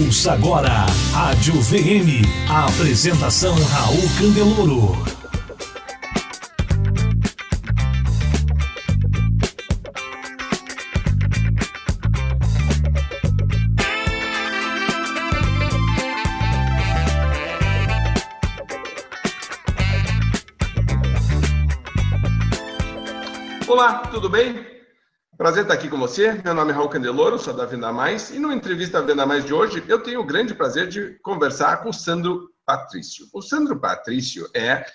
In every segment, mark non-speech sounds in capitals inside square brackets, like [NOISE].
Ouça agora Rádio VM. A apresentação Raul Candeloro. Olá, tudo bem? Prazer estar aqui com você. Meu nome é Raul Candeloro, sou da Venda Mais. E no entrevista Venda Mais de hoje, eu tenho o grande prazer de conversar com o Sandro Patrício. O Sandro Patrício é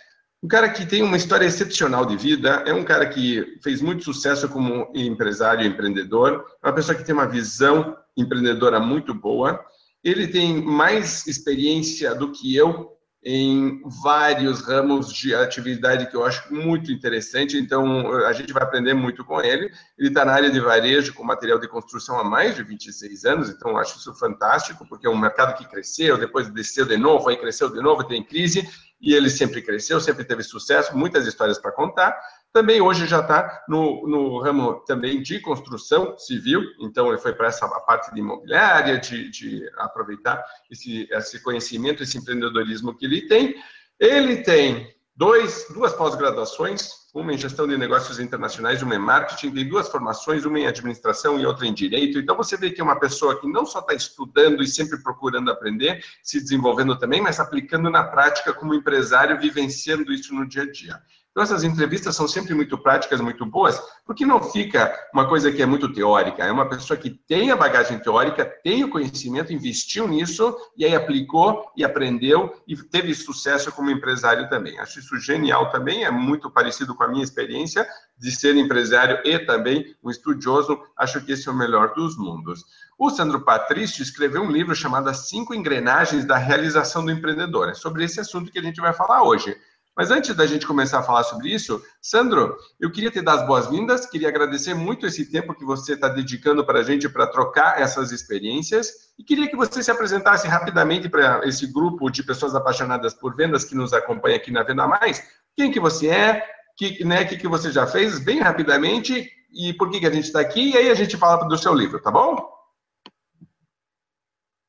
um cara que tem uma história excepcional de vida, é um cara que fez muito sucesso como empresário e empreendedor, é uma pessoa que tem uma visão empreendedora muito boa. Ele tem mais experiência do que eu em vários ramos de atividade que eu acho muito interessante, então a gente vai aprender muito com ele. Ele está na área de varejo com material de construção há mais de 26 anos, então eu acho isso fantástico, porque é um mercado que cresceu, depois desceu de novo, aí cresceu de novo, tem crise, e ele sempre cresceu, sempre teve sucesso, muitas histórias para contar. Também hoje já está no, no ramo também de construção civil, então ele foi para essa parte de imobiliária, de, de aproveitar esse, esse conhecimento, esse empreendedorismo que ele tem. Ele tem dois, duas pós-graduações, uma em gestão de negócios internacionais, uma em marketing, tem duas formações, uma em administração e outra em direito. Então você vê que é uma pessoa que não só está estudando e sempre procurando aprender, se desenvolvendo também, mas aplicando na prática como empresário, vivenciando isso no dia a dia. Então, essas entrevistas são sempre muito práticas, muito boas, porque não fica uma coisa que é muito teórica. É uma pessoa que tem a bagagem teórica, tem o conhecimento, investiu nisso, e aí aplicou e aprendeu e teve sucesso como empresário também. Acho isso genial também, é muito parecido com a minha experiência de ser empresário e também um estudioso. Acho que esse é o melhor dos mundos. O Sandro Patrício escreveu um livro chamado As Cinco Engrenagens da Realização do Empreendedor. É sobre esse assunto que a gente vai falar hoje. Mas antes da gente começar a falar sobre isso, Sandro, eu queria te dar as boas-vindas, queria agradecer muito esse tempo que você está dedicando para a gente para trocar essas experiências e queria que você se apresentasse rapidamente para esse grupo de pessoas apaixonadas por vendas que nos acompanha aqui na Venda Mais. Quem que você é, que, né, que, que você já fez, bem rapidamente, e por que, que a gente está aqui, e aí a gente fala do seu livro, tá bom?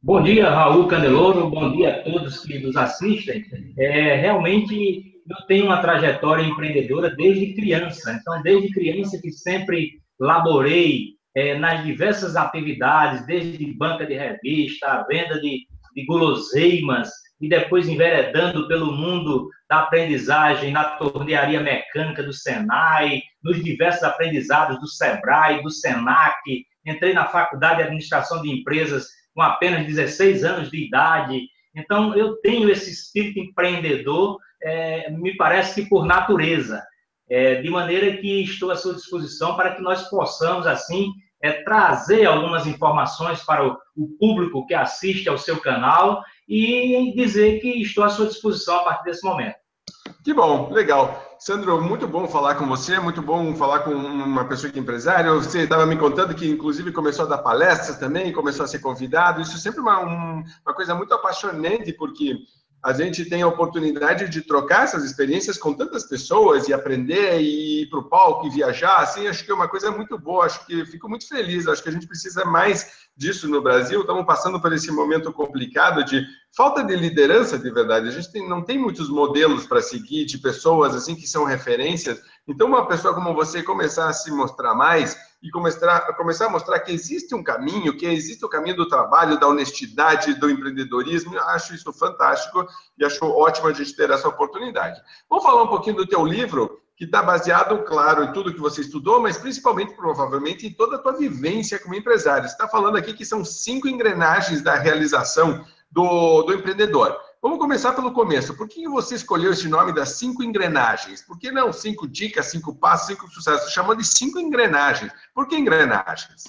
Bom dia, Raul Candeloro, bom dia a todos que nos assistem. É, realmente eu tenho uma trajetória empreendedora desde criança. Então, desde criança que sempre laborei é, nas diversas atividades, desde banca de revista, venda de, de guloseimas, e depois enveredando pelo mundo da aprendizagem na tornearia mecânica do Senai, nos diversos aprendizados do Sebrae, do Senac, entrei na faculdade de administração de empresas com apenas 16 anos de idade. Então, eu tenho esse espírito empreendedor é, me parece que por natureza, é, de maneira que estou à sua disposição para que nós possamos, assim, é, trazer algumas informações para o, o, público que assiste ao seu canal e dizer que estou à sua disposição a partir desse momento. Que bom, legal. Sandro, muito bom falar com você, muito bom falar com uma pessoa que é empresária. Você estava me contando que, inclusive, começou a dar palestras também, começou a ser convidado. Isso é sempre uma, um, uma coisa muito apaixonante, porque a gente tem a oportunidade de trocar essas experiências com tantas pessoas e aprender e ir para o palco e viajar, assim, acho que é uma coisa muito boa, acho que fico muito feliz, acho que a gente precisa mais disso no Brasil, estamos passando por esse momento complicado de falta de liderança de verdade, a gente tem, não tem muitos modelos para seguir de pessoas assim que são referências, então uma pessoa como você começar a se mostrar mais, e começar, começar a mostrar que existe um caminho, que existe o caminho do trabalho, da honestidade, do empreendedorismo. Acho isso fantástico e acho ótimo a gente ter essa oportunidade. Vamos falar um pouquinho do teu livro, que está baseado, claro, em tudo que você estudou, mas principalmente, provavelmente, em toda a tua vivência como empresário. Você está falando aqui que são cinco engrenagens da realização do, do empreendedor. Vamos começar pelo começo. Por que você escolheu esse nome das cinco engrenagens? Por que não cinco dicas, cinco passos, cinco sucessos? Chamou de cinco engrenagens. Por que engrenagens?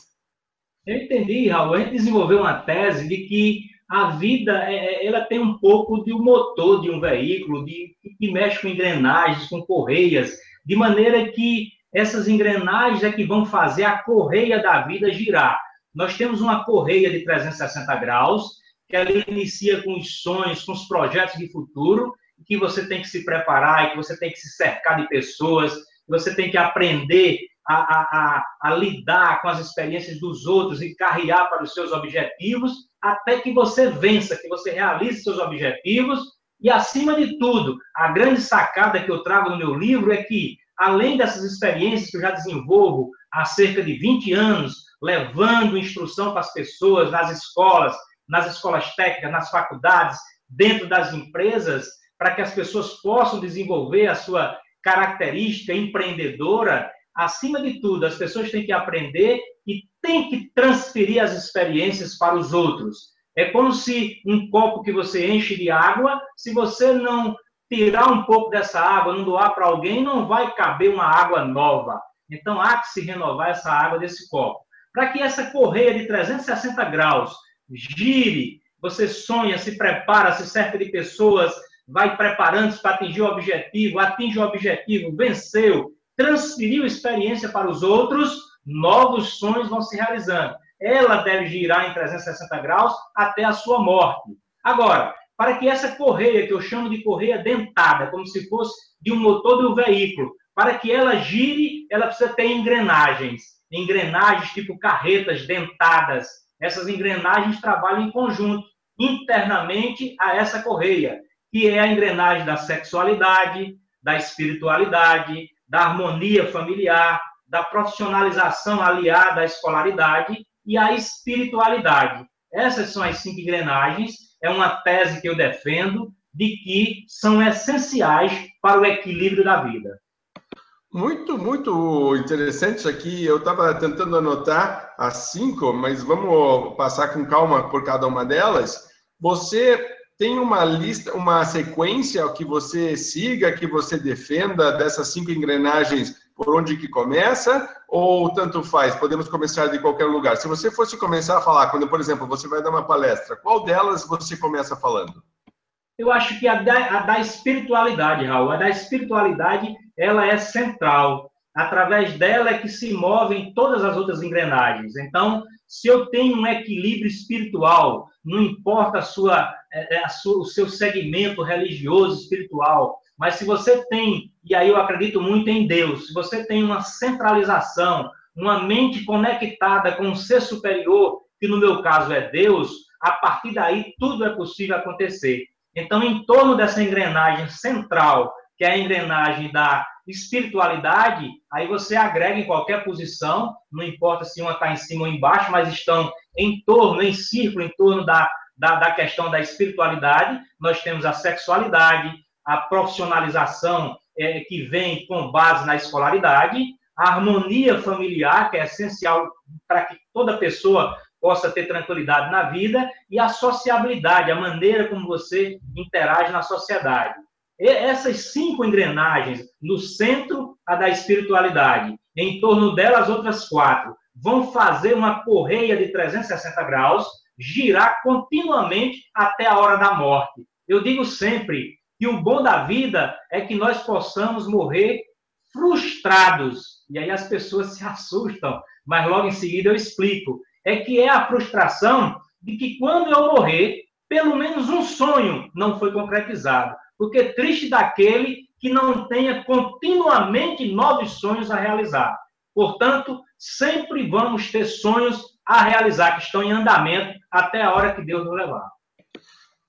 Eu entendi, Raul. A gente desenvolveu uma tese de que a vida é, é, ela tem um pouco de um motor de um veículo, de, que mexe com engrenagens, com correias, de maneira que essas engrenagens é que vão fazer a correia da vida girar. Nós temos uma correia de 360 graus que ela inicia com os sonhos, com os projetos de futuro, que você tem que se preparar, que você tem que se cercar de pessoas, que você tem que aprender a, a, a, lidar com as experiências dos outros e carrear para os seus objetivos, até que você vença, que você realize seus objetivos. E, acima de tudo, a grande sacada que eu trago no meu livro é que, além dessas experiências que eu já desenvolvo há cerca de 20 anos, levando instrução para as pessoas nas escolas, nas escolas técnicas, nas faculdades, dentro das empresas, para que as pessoas possam desenvolver a sua característica empreendedora, acima de tudo, as pessoas têm que aprender e têm que transferir as experiências para os outros. É como se um copo que você enche de água, se você não tirar um pouco dessa água, não doar para alguém, não vai caber uma água nova. Então há que se renovar essa água desse copo. Para que essa correia de 360 graus gire, você sonha, se prepara, se cerca de pessoas, vai preparando-se para atingir o objetivo, atinge o objetivo, venceu, transferiu experiência para os outros, novos sonhos vão se realizando. Ela deve girar em 360 graus até a sua morte. Agora, para que essa correia, que eu chamo de correia dentada, como se fosse de um motor do veículo, para que ela gire, ela precisa ter engrenagens. Engrenagens tipo carretas dentadas. Essas engrenagens trabalham em conjunto, internamente a essa correia que é a engrenagem da sexualidade, da espiritualidade, da harmonia familiar, da profissionalização aliada à escolaridade e à espiritualidade. Essas são as cinco engrenagens. É uma tese que eu defendo de que são essenciais para o equilíbrio da vida. Muito, muito interessante isso aqui. Eu estava tentando anotar as cinco, mas vamos passar com calma por cada uma delas. Você tem uma lista, uma sequência que você siga, que você defenda dessas cinco engrenagens por onde que começa ou tanto faz? Podemos começar de qualquer lugar. Se você fosse começar a falar, quando, por exemplo, você vai dar uma palestra, qual delas você começa falando? Eu acho que a da, a da espiritualidade, Raul, a da espiritualidade, ela é central. Através dela é que se movem todas as outras engrenagens. Então, se eu tenho um equilíbrio espiritual, não importa a sua, é, é, a sua, o seu segmento religioso, espiritual, mas se você tem, e aí eu acredito muito em Deus, se você tem uma centralização, uma mente conectada com um ser superior, que no meu caso é Deus, a partir daí tudo é possível acontecer. Então, em torno dessa engrenagem central, que é a engrenagem da espiritualidade, aí você agrega em qualquer posição, não importa se uma está em cima ou embaixo, mas estão em torno, em círculo, em torno da, da, da questão da espiritualidade. Nós temos a sexualidade, a profissionalização é, que vem com base na escolaridade, a harmonia familiar, que é essencial para que toda pessoa possa ter tranquilidade na vida, e a sociabilidade, a maneira como você interage na sociedade essas cinco engrenagens, no centro, a da espiritualidade, em torno delas, outras quatro, vão fazer uma correia de 360 graus, girar continuamente até a hora da morte. Eu digo sempre que o bom da vida é que nós possamos morrer frustrados. E aí as pessoas [LAUGHS] se assustam, mas logo em seguida eu explico. É que é a frustração de que quando eu morrer, pelo menos um sonho não foi concretizado porque triste daquele que não tenha continuamente novos sonhos a realizar. Portanto, sempre vamos ter sonhos a realizar que estão em andamento até a hora que Deus nos levar.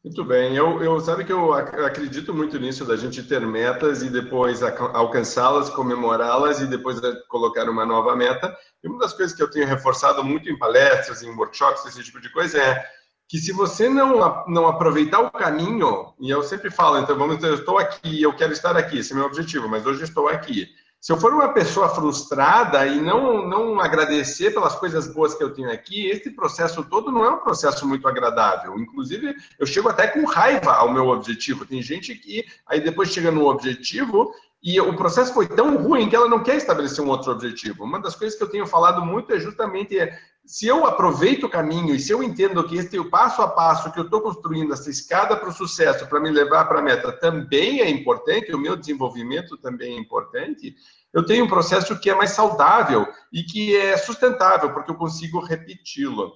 Muito bem, eu, eu sabe que eu acredito muito nisso da gente ter metas e depois alcançá-las, comemorá-las e depois colocar uma nova meta. E uma das coisas que eu tenho reforçado muito em palestras, em workshops, esse tipo de coisa é que se você não, não aproveitar o caminho, e eu sempre falo, então vamos dizer, eu estou aqui, eu quero estar aqui, esse é meu objetivo, mas hoje estou aqui. Se eu for uma pessoa frustrada e não, não agradecer pelas coisas boas que eu tenho aqui, esse processo todo não é um processo muito agradável. Inclusive, eu chego até com raiva ao meu objetivo. Tem gente que aí depois chega no objetivo e o processo foi tão ruim que ela não quer estabelecer um outro objetivo. Uma das coisas que eu tenho falado muito é justamente se eu aproveito o caminho e se eu entendo que este é o passo a passo que eu estou construindo, essa escada para o sucesso, para me levar para a meta, também é importante, o meu desenvolvimento também é importante, eu tenho um processo que é mais saudável e que é sustentável, porque eu consigo repeti-lo.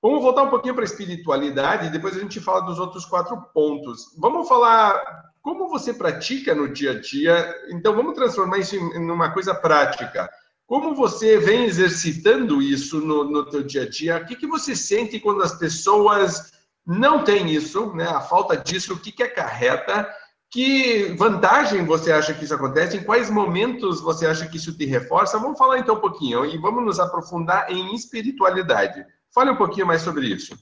Vamos voltar um pouquinho para a espiritualidade depois a gente fala dos outros quatro pontos. Vamos falar como você pratica no dia a dia. Então, vamos transformar isso em uma coisa prática. Como você vem exercitando isso no, no teu dia a dia? O que, que você sente quando as pessoas não têm isso, né? A falta disso, o que, que acarreta? Que vantagem você acha que isso acontece? Em quais momentos você acha que isso te reforça? Vamos falar então um pouquinho e vamos nos aprofundar em espiritualidade. Fale um pouquinho mais sobre isso.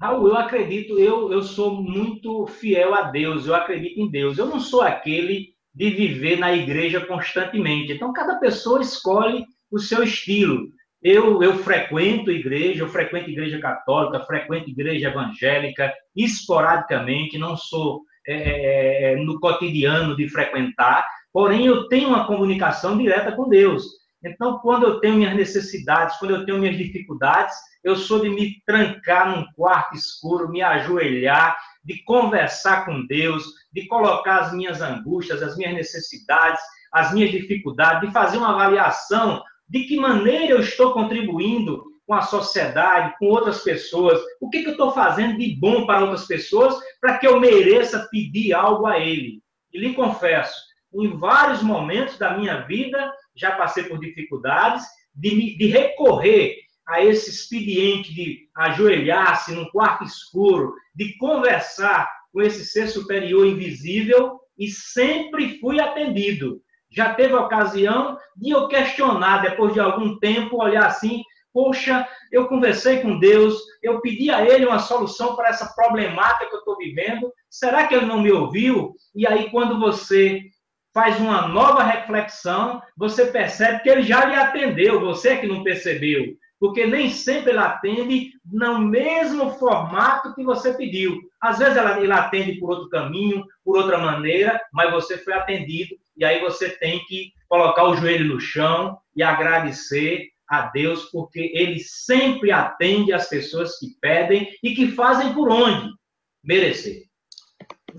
Raul, eu acredito, eu, eu sou muito fiel a Deus, eu acredito em Deus. Eu não sou aquele de viver na igreja constantemente. Então, cada pessoa escolhe o seu estilo. Eu, eu frequento igreja, eu frequento igreja católica, frequento igreja evangélica, esporadicamente, não sou é, é, é, no cotidiano de frequentar, porém eu tenho uma comunicação direta com Deus. Então, quando eu tenho minhas necessidades, quando eu tenho minhas dificuldades, eu sou de me trancar num quarto escuro, me ajoelhar, de conversar com Deus, de colocar as minhas angústias, as minhas necessidades, as minhas dificuldades, de fazer uma avaliação de que maneira eu estou contribuindo com a sociedade, com outras pessoas, o que, que eu estou fazendo de bom para outras pessoas para que eu mereça pedir algo a Ele. E lhe confesso, em vários momentos da minha vida, já passei por dificuldades de, de recorrer a esse expediente de ajoelhar-se num quarto escuro, de conversar com esse ser superior invisível e sempre fui atendido. Já teve ocasião de eu questionar, depois de algum tempo, olhar assim: poxa, eu conversei com Deus, eu pedi a Ele uma solução para essa problemática que eu estou vivendo, será que Ele não me ouviu? E aí, quando você faz uma nova reflexão, você percebe que Ele já lhe atendeu, você é que não percebeu porque nem sempre ele atende no mesmo formato que você pediu. Às vezes ele atende por outro caminho, por outra maneira, mas você foi atendido e aí você tem que colocar o joelho no chão e agradecer a Deus, porque ele sempre atende as pessoas que pedem e que fazem por onde merecer.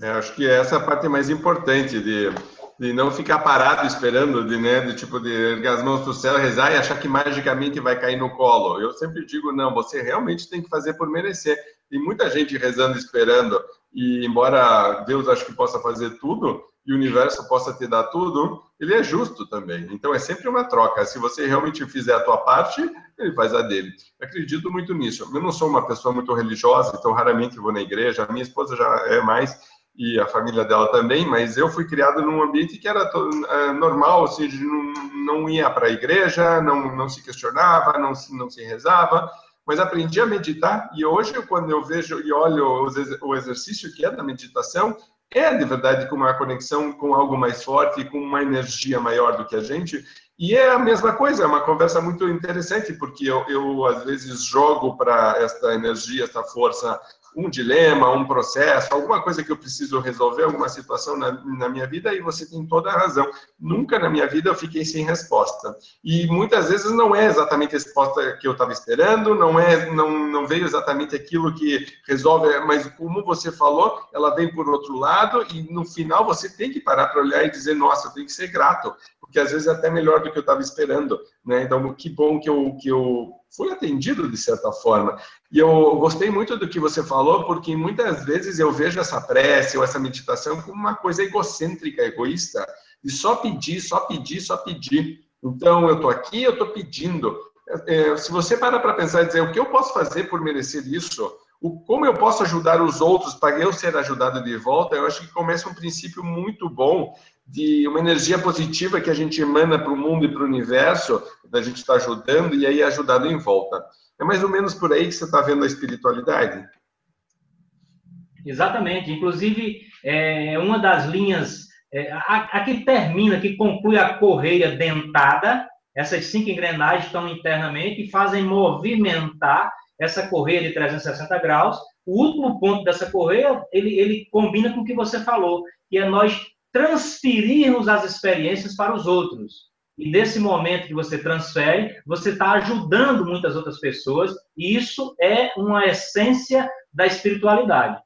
É, acho que essa é a parte mais importante de de não ficar parado esperando, de, né, de tipo de erguer as mãos para o céu, rezar e achar que magicamente vai cair no colo. Eu sempre digo não, você realmente tem que fazer por merecer. Tem muita gente rezando, esperando e embora Deus acho que possa fazer tudo e o universo possa te dar tudo, ele é justo também. Então é sempre uma troca. Se você realmente fizer a tua parte, ele faz a dele. Eu acredito muito nisso. Eu não sou uma pessoa muito religiosa, então raramente vou na igreja. A minha esposa já é mais e a família dela também, mas eu fui criado num ambiente que era uh, normal, assim, não, não ia para a igreja, não, não se questionava, não se, não se rezava, mas aprendi a meditar e hoje, quando eu vejo e olho o exercício que é da meditação, é de verdade com uma conexão com algo mais forte, com uma energia maior do que a gente, e é a mesma coisa, é uma conversa muito interessante, porque eu, eu às vezes jogo para esta energia, esta força um dilema, um processo, alguma coisa que eu preciso resolver, alguma situação na, na, minha vida, e você tem toda a razão. Nunca na minha vida eu fiquei sem resposta. E muitas vezes não é exatamente a resposta que eu estava esperando, não é, não, não veio exatamente aquilo que resolve, mas como você falou, ela vem por outro lado, e no final você tem que parar para olhar e dizer, nossa, eu tenho que ser grato, porque às vezes é até melhor do que eu estava esperando. Né? Então, que bom que eu, que eu fui atendido de certa forma. E eu gostei muito do que você falou, porque muitas vezes eu vejo essa prece ou essa meditação como uma coisa egocêntrica, egoísta, de só pedir, só pedir, só pedir. Então, eu estou aqui, eu estou pedindo. É, se você para para pensar e dizer o que eu posso fazer por merecer isso, o, como eu posso ajudar os outros para eu ser ajudado de volta, eu acho que começa um princípio muito bom de uma energia positiva que a gente emana para o mundo e para o universo, da gente estar tá ajudando e aí ajudado em volta. É mais ou menos por aí que você está vendo a espiritualidade? Exatamente. Inclusive, é uma das linhas, é, a, a que termina, que conclui a correia dentada, essas cinco engrenagens estão internamente e fazem movimentar essa correia de 360 graus. O último ponto dessa correia, ele, ele combina com o que você falou, que é nós transferirmos as experiências para os outros. E nesse momento que você transfere, você está ajudando muitas outras pessoas, e isso é uma essência da espiritualidade.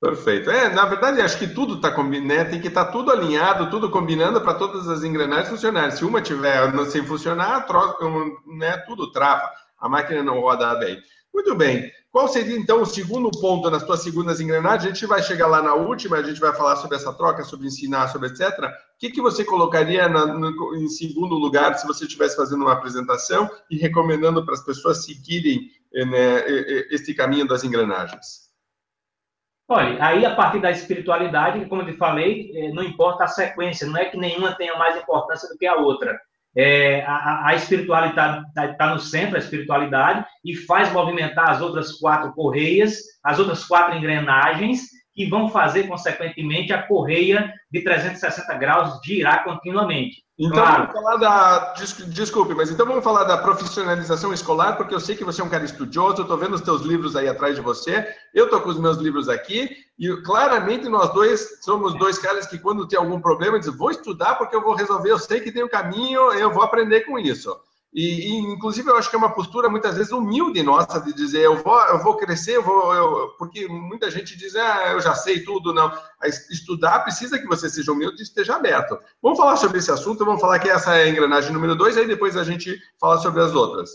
Perfeito. É, na verdade, acho que tudo está combinando, né? tem que estar tá tudo alinhado, tudo combinando para todas as engrenagens funcionarem. Se uma tiver sem funcionar, troca, né, tudo trava, a máquina não roda bem. Muito bem. Qual seria, então, o segundo ponto nas tuas segundas engrenagens? A gente vai chegar lá na última, a gente vai falar sobre essa troca, sobre ensinar, sobre etc. O que, que você colocaria na, no, em segundo lugar se você estivesse fazendo uma apresentação e recomendando para as pessoas seguirem né, este caminho das engrenagens? Olha, aí a partir da espiritualidade, como eu te falei, é, não importa a sequência, não é que nenhuma tenha mais importância do que a outra. É, a, a, espiritualidade está tá no centro, a espiritualidade, e faz movimentar as outras quatro correias, as outras quatro engrenagens, que vão fazer, consequentemente, a correia de 360 graus girar continuamente. Então, claro. vamos falar da. Desculpe, mas então vamos falar da profissionalização escolar, porque eu sei que você é um cara estudioso, eu estou vendo os teus livros aí atrás de você, eu estou com os meus livros aqui, e claramente nós dois somos dois caras que, quando tem algum problema, dizem: vou estudar porque eu vou resolver, eu sei que tem um caminho, eu vou aprender com isso. E, e, inclusive, eu acho que é uma postura muitas vezes humilde nossa de dizer eu vou, eu vou crescer, eu vou, eu, porque muita gente diz, ah, eu já sei tudo, não. Estudar precisa que você seja humilde e esteja aberto. Vamos falar sobre esse assunto, vamos falar que essa é a engrenagem número dois, aí depois a gente fala sobre as outras.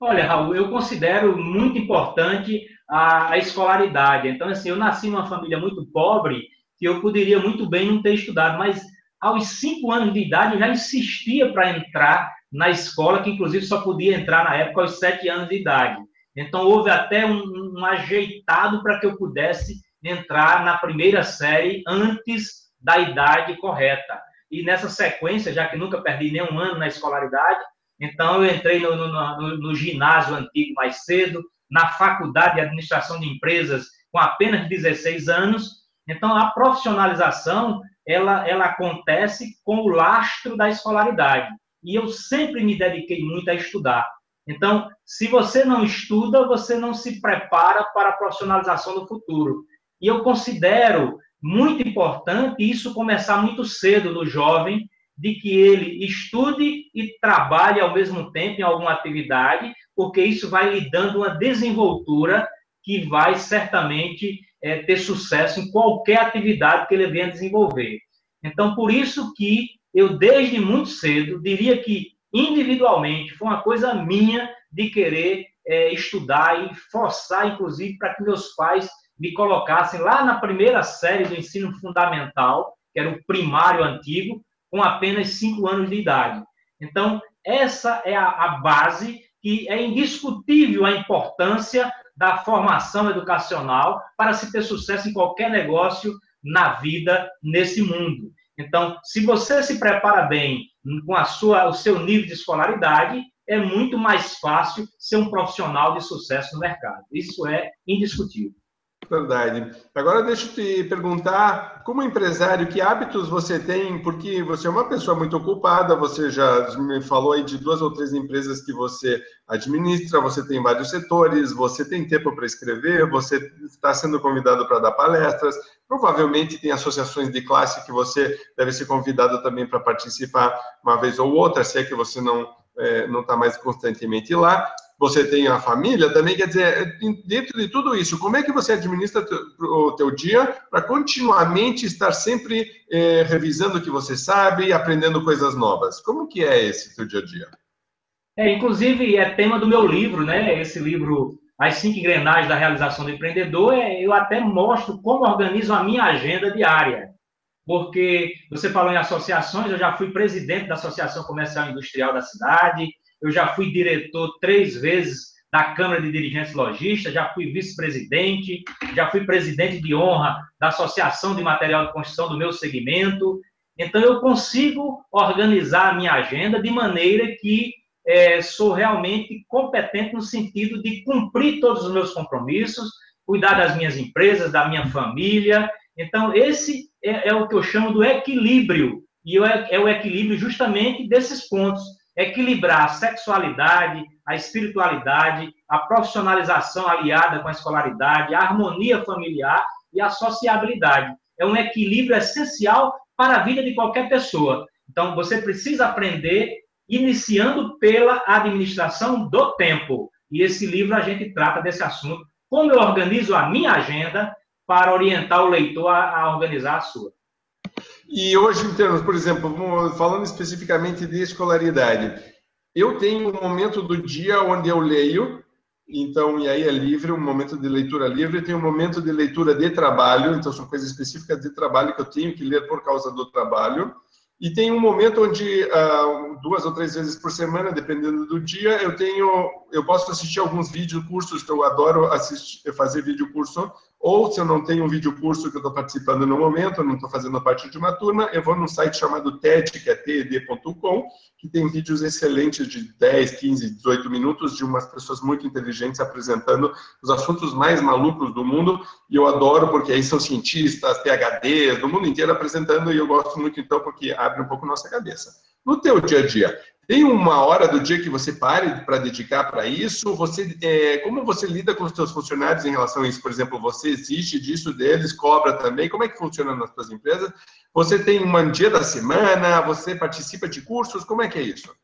Olha, Raul, eu considero muito importante a, a escolaridade. Então, assim, eu nasci numa família muito pobre, que eu poderia muito bem não ter estudado, mas aos cinco anos de idade eu já insistia para entrar na escola, que inclusive só podia entrar na época aos sete anos de idade. Então, houve até um, um ajeitado para que eu pudesse entrar na primeira série antes da idade correta. E nessa sequência, já que nunca perdi nenhum ano na escolaridade, então eu entrei no, no, no, no ginásio antigo mais cedo, na faculdade de administração de empresas com apenas 16 anos. Então, a profissionalização ela, ela acontece com o lastro da escolaridade e eu sempre me dediquei muito a estudar. Então, se você não estuda, você não se prepara para a profissionalização do futuro. E eu considero muito importante isso começar muito cedo no jovem, de que ele estude e trabalhe ao mesmo tempo em alguma atividade, porque isso vai lhe dando uma desenvoltura que vai certamente é, ter sucesso em qualquer atividade que ele venha desenvolver. Então, por isso que eu desde muito cedo, diria que individualmente, foi uma coisa minha de querer é, estudar e forçar, inclusive, para que meus pais me colocassem lá na primeira série do ensino fundamental, que era o primário antigo, com apenas cinco anos de idade. Então, essa é a, a base que é indiscutível a importância da formação educacional para se ter sucesso em qualquer negócio na vida nesse mundo. Então, se você se prepara bem com a sua, o seu nível de escolaridade, é muito mais fácil ser um profissional de sucesso no mercado. Isso é indiscutível. Verdade. Agora deixa eu te perguntar, como empresário, que hábitos você tem? Porque você é uma pessoa muito ocupada, você já me falou aí de duas ou três empresas que você administra, você tem vários setores, você tem tempo para escrever, você está sendo convidado para dar palestras, provavelmente tem associações de classe que você deve ser convidado também para participar uma vez ou outra, se é que você não é, não está mais constantemente lá você tem a família, também quer dizer, dentro de tudo isso, como é que você administra o teu dia para continuamente estar sempre é, revisando o que você sabe e aprendendo coisas novas? Como que é esse teu dia a dia? É, inclusive, é tema do meu livro, né? Esse livro, As Cinco Engrenagens da Realização do Empreendedor, é, eu até mostro como organizo a minha agenda diária. Porque você falou em associações, eu já fui presidente da Associação Comercial e Industrial da cidade, eu já fui diretor três vezes da Câmara de Dirigentes Logistas, já fui vice-presidente, já fui presidente de honra da Associação de Material de Construção do meu segmento. Então, eu consigo organizar a minha agenda de maneira que é, sou realmente competente no sentido de cumprir todos os meus compromissos, cuidar das minhas empresas, da minha família. Então, esse é, é o que eu chamo do equilíbrio, e é, é o equilíbrio justamente desses pontos equilibrar a sexualidade, a espiritualidade, a profissionalização aliada com a escolaridade, a harmonia familiar e a sociabilidade. É um equilíbrio essencial para a vida de qualquer pessoa. Então, você precisa aprender iniciando pela administração do tempo. E esse livro a gente trata desse assunto. Como eu organizo a minha agenda para orientar o leitor a, organizar a sua. E hoje, em termos, por exemplo, falando especificamente de escolaridade, eu tenho um momento do dia onde eu leio, Então, e aí é livre, um momento de leitura livre, tem um momento de leitura de trabalho, então são coisas específicas de trabalho que eu tenho que ler por causa do trabalho. E tem um momento onde uh, duas ou três vezes por semana, dependendo do dia, eu tenho, eu posso assistir alguns vídeos cursos que eu adoro assistir, fazer vídeo curso ou se eu não tenho um vídeo curso que eu estou participando no momento, eu não estou fazendo parte de uma turma, eu vou num site chamado TED, que é ted.com, que tem vídeos excelentes de 10, 15, 18 minutos de umas pessoas muito inteligentes apresentando os assuntos mais malucos do mundo, e eu adoro porque aí são cientistas, PhDs, do mundo inteiro apresentando, e eu gosto muito então porque abre um pouco nossa cabeça. No teu dia a dia, tem uma hora do dia que você pare para dedicar para isso? Você, é, como você lida com os seus funcionários em relação a isso? Por exemplo, você existe disso deles, cobra também? Como é que funciona nas suas empresas? Você tem um dia da semana? Você participa de cursos? Como é que é isso?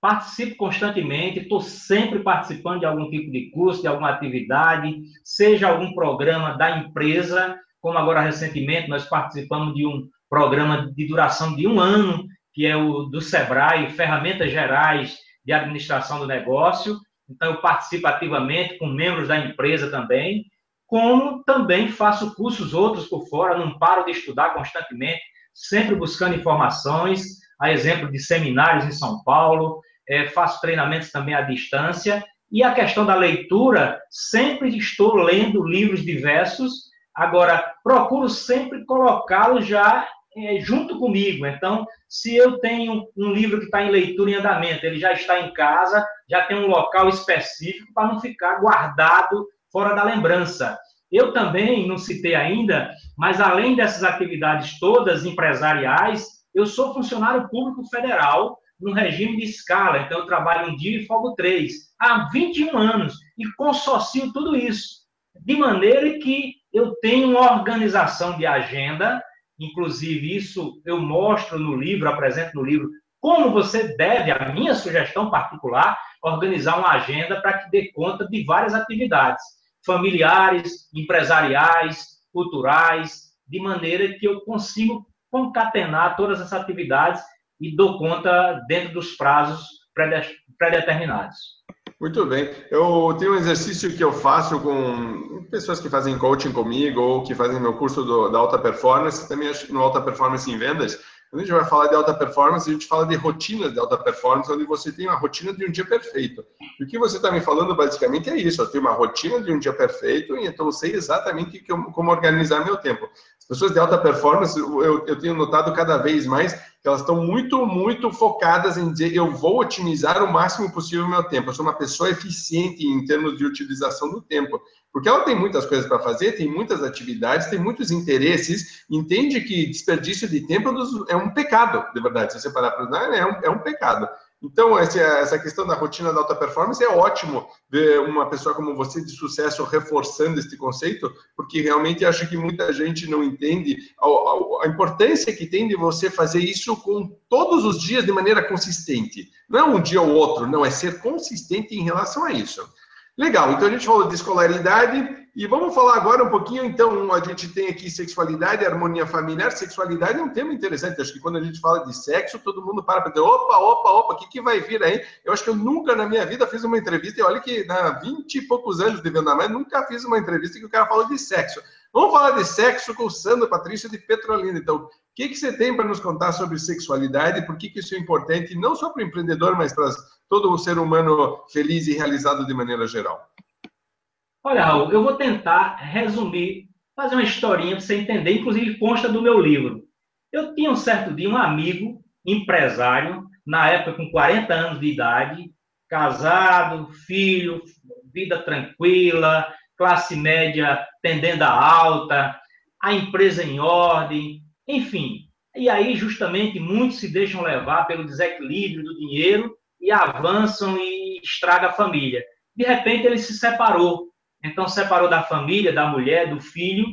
Participo constantemente, estou sempre participando de algum tipo de curso, de alguma atividade, seja algum programa da empresa, como agora recentemente nós participamos de um programa de duração de um ano que é o do SEBRAE, Ferramentas Gerais de Administração do Negócio. Então, eu participo ativamente com membros da empresa também, como também faço cursos outros por fora, não paro de estudar constantemente, sempre buscando informações, a exemplo de seminários em São Paulo, é, faço treinamentos também à distância, e a questão da leitura, sempre estou lendo livros diversos, agora, procuro sempre colocá-los já é, junto comigo. Então, se eu tenho um livro que está em leitura em andamento, ele já está em casa, já tem um local específico para não ficar guardado fora da lembrança. Eu também não citei ainda, mas além dessas atividades todas empresariais, eu sou funcionário público federal no regime de escala. Então, eu trabalho um dia e folgo três, há 21 anos, e consorcio tudo isso. De maneira que eu tenho uma organização de agenda Inclusive, isso eu mostro no livro, apresento no livro, como você deve, a minha sugestão particular, organizar uma agenda para que dê conta de várias atividades, familiares, empresariais, culturais, de maneira que eu consigo concatenar todas essas atividades e dou conta dentro dos prazos predeterminados. Muito bem. Eu tenho um exercício que eu faço com pessoas que fazem coaching comigo ou que fazem meu curso do, da alta performance, também acho no alta performance em vendas. Quando a gente vai falar de alta performance, a gente fala de rotinas de alta performance, onde você tem uma rotina de um dia perfeito. E o que você está me falando basicamente é isso. Eu tenho uma rotina de um dia perfeito e então eu sei exatamente que, como organizar meu tempo. As pessoas de alta performance, eu, eu tenho notado cada vez mais que elas estão muito, muito focadas em dizer eu vou otimizar o máximo possível o meu tempo. Eu sou uma pessoa eficiente em termos de utilização do tempo. Porque ela tem muitas coisas para fazer, tem muitas atividades, tem muitos interesses, entende que desperdício de tempo é um pecado, de verdade. Se você parar para é um, é um pecado. Então, essa questão da rotina da alta performance é ótimo ver uma pessoa como você de sucesso reforçando este conceito, porque realmente acho que muita gente não entende a, importância que tem de você fazer isso com todos os dias de maneira consistente. Não é um dia ou outro, não, é ser consistente em relação a isso. Legal, então a gente falou de escolaridade e vamos falar agora um pouquinho, então, a gente tem aqui sexualidade, harmonia familiar. Sexualidade é um tema interessante, acho que quando a gente fala de sexo, todo mundo para para dizer, opa, opa, opa, o que, que vai vir aí? Eu acho que eu nunca na minha vida fiz uma entrevista, e olha que há 20 e poucos anos de venda mais, nunca fiz uma entrevista que o cara falou de sexo. Vamos falar de sexo com o Sandro Patrícia de Petrolina. Então, o que, que você tem para nos contar sobre sexualidade? Por que, que isso é importante, não só para o empreendedor, mas para todo o ser humano feliz e realizado de maneira geral? Olha, Raul, eu vou tentar resumir, fazer uma historinha para você entender, inclusive consta do meu livro. Eu tinha um certo dia um amigo, empresário, na época com 40 anos de idade, casado, filho, vida tranquila, classe média tendendo a alta, a empresa em ordem, enfim. E aí, justamente, muitos se deixam levar pelo desequilíbrio do dinheiro e avançam e estraga a família. De repente, ele se separou. Então, separou da família, da mulher, do filho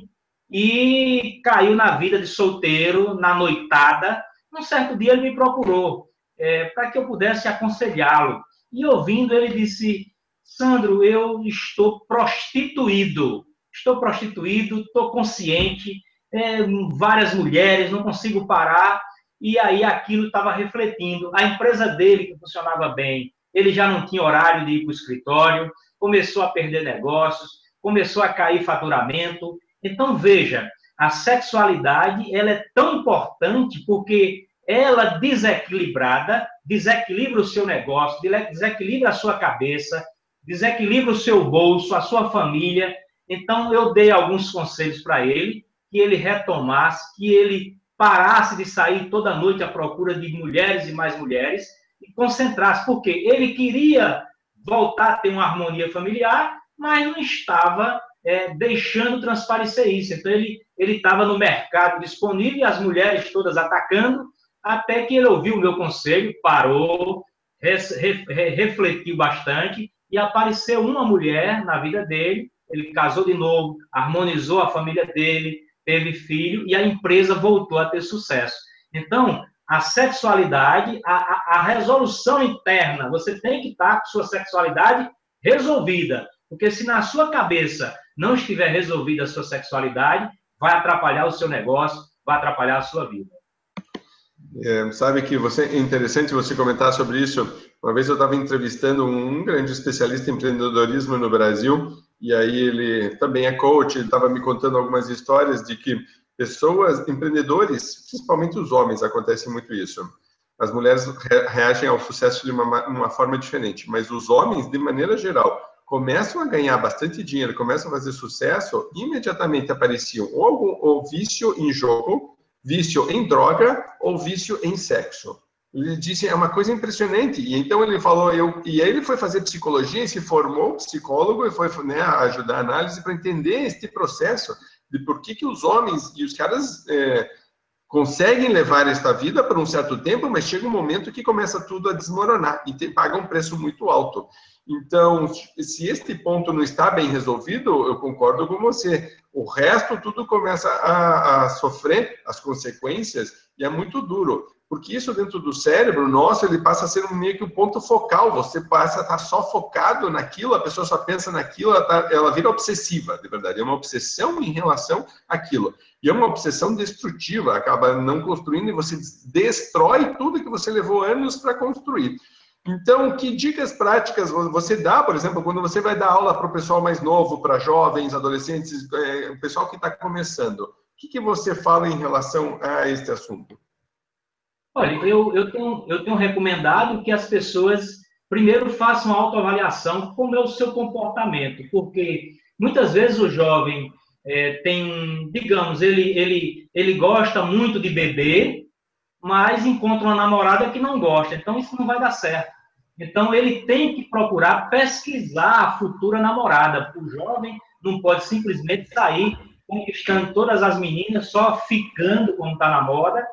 e caiu na vida de solteiro, na noitada. Um certo dia, ele me procurou é, para que eu pudesse aconselhá-lo. E ouvindo, ele disse: Sandro, eu estou prostituído. Estou prostituído, estou consciente, é, várias mulheres, não consigo parar. E aí aquilo estava refletindo. A empresa dele, que funcionava bem, ele já não tinha horário de ir para o escritório, começou a perder negócios, começou a cair faturamento. Então, veja, a sexualidade ela é tão importante porque ela desequilibrada desequilibra o seu negócio, desequilibra a sua cabeça, desequilibra o seu bolso, a sua família. Então, eu dei alguns conselhos para ele, que ele retomasse, que ele parasse de sair toda noite à procura de mulheres e mais mulheres e concentrasse, porque ele queria voltar a ter uma harmonia familiar, mas não estava é, deixando transparecer isso. Então, ele estava no mercado disponível as mulheres todas atacando, até que ele ouviu o meu conselho, parou, refletiu bastante e apareceu uma mulher na vida dele. Ele casou de novo, harmonizou a família dele, teve filho e a empresa voltou a ter sucesso. Então, a sexualidade, a, a, a resolução interna, você tem que estar com sua sexualidade resolvida. Porque se na sua cabeça não estiver resolvida a sua sexualidade, vai atrapalhar o seu negócio, vai atrapalhar a sua vida. É, sabe que você é interessante você comentar sobre isso. Uma vez eu estava entrevistando um grande especialista em empreendedorismo no Brasil e aí ele também é coach. Ele estava me contando algumas histórias de que pessoas, empreendedores, principalmente os homens, acontece muito isso. As mulheres reagem ao sucesso de uma, uma forma diferente, mas os homens, de maneira geral, começam a ganhar bastante dinheiro, começam a fazer sucesso, imediatamente apareciam ou ou vício em jogo, vício em droga ou vício em sexo. Ele disse é uma coisa impressionante. E então ele falou eu e ele foi fazer psicologia, e se formou psicólogo e foi né, ajudar a análise para entender este processo de por que que os homens e os caras é, conseguem levar esta vida por um certo tempo, mas chega um momento que começa tudo a desmoronar e paga um preço muito alto. Então, se este ponto não está bem resolvido, eu concordo com você. O resto, tudo começa a, a sofrer as consequências e é muito duro. Porque isso dentro do cérebro nosso, ele passa a ser meio que o um ponto focal. Você passa a estar só focado naquilo, a pessoa só pensa naquilo, ela, tá, ela vira obsessiva, de verdade. É uma obsessão em relação àquilo. E é uma obsessão destrutiva, acaba não construindo e você destrói tudo que você levou anos para construir. Então, que dicas práticas você dá, por exemplo, quando você vai dar aula para o pessoal mais novo, para jovens, adolescentes, é, o pessoal que está começando? O que, que você fala em relação a este assunto? Olha, eu, eu, tenho, eu tenho recomendado que as pessoas primeiro façam autoavaliação como é o seu comportamento, porque muitas vezes o jovem é, tem, digamos, ele, ele, ele gosta muito de beber, mas encontra uma namorada que não gosta. Então, isso não vai dar certo. Então, ele tem que procurar pesquisar a futura namorada. O jovem não pode simplesmente sair conquistando todas as meninas, só ficando quando está na moda,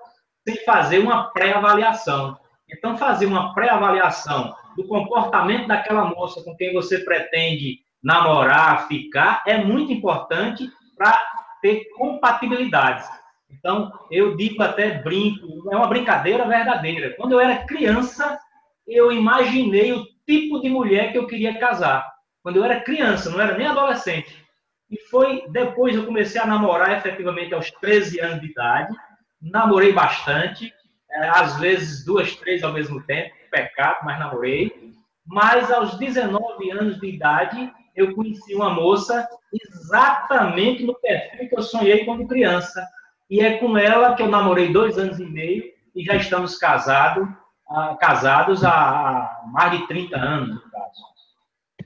sem fazer uma pré-avaliação. Então, fazer uma pré-avaliação do comportamento daquela moça com quem você pretende namorar, ficar, é muito importante para ter compatibilidades. Então, eu digo até brinco, é uma brincadeira verdadeira. Quando eu era criança, eu imaginei o tipo de mulher que eu queria casar. Quando eu era criança, não era nem adolescente. E foi depois eu comecei a namorar efetivamente aos 13 anos de idade. Namorei bastante, é, às vezes duas, três ao mesmo tempo, pecado, mas namorei. Mas aos 19 anos de idade, eu conheci uma moça exatamente no perfil que eu sonhei quando criança e é com ela que eu namorei dois anos e meio e já estamos casados, uh, casados há mais de 30 anos, no caso.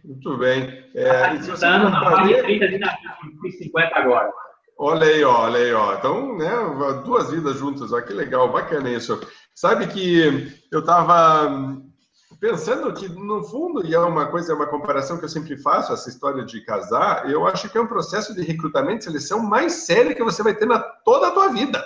Muito bem. É, há 30 anos, não, mais de 30 de 50 agora. Olha aí, olha aí, ó. Então, né, duas vidas juntas, que legal, bacana isso. Sabe que eu estava pensando que, no fundo, e é uma coisa, é uma comparação que eu sempre faço, essa história de casar, eu acho que é um processo de recrutamento e seleção mais sério que você vai ter na toda a tua vida.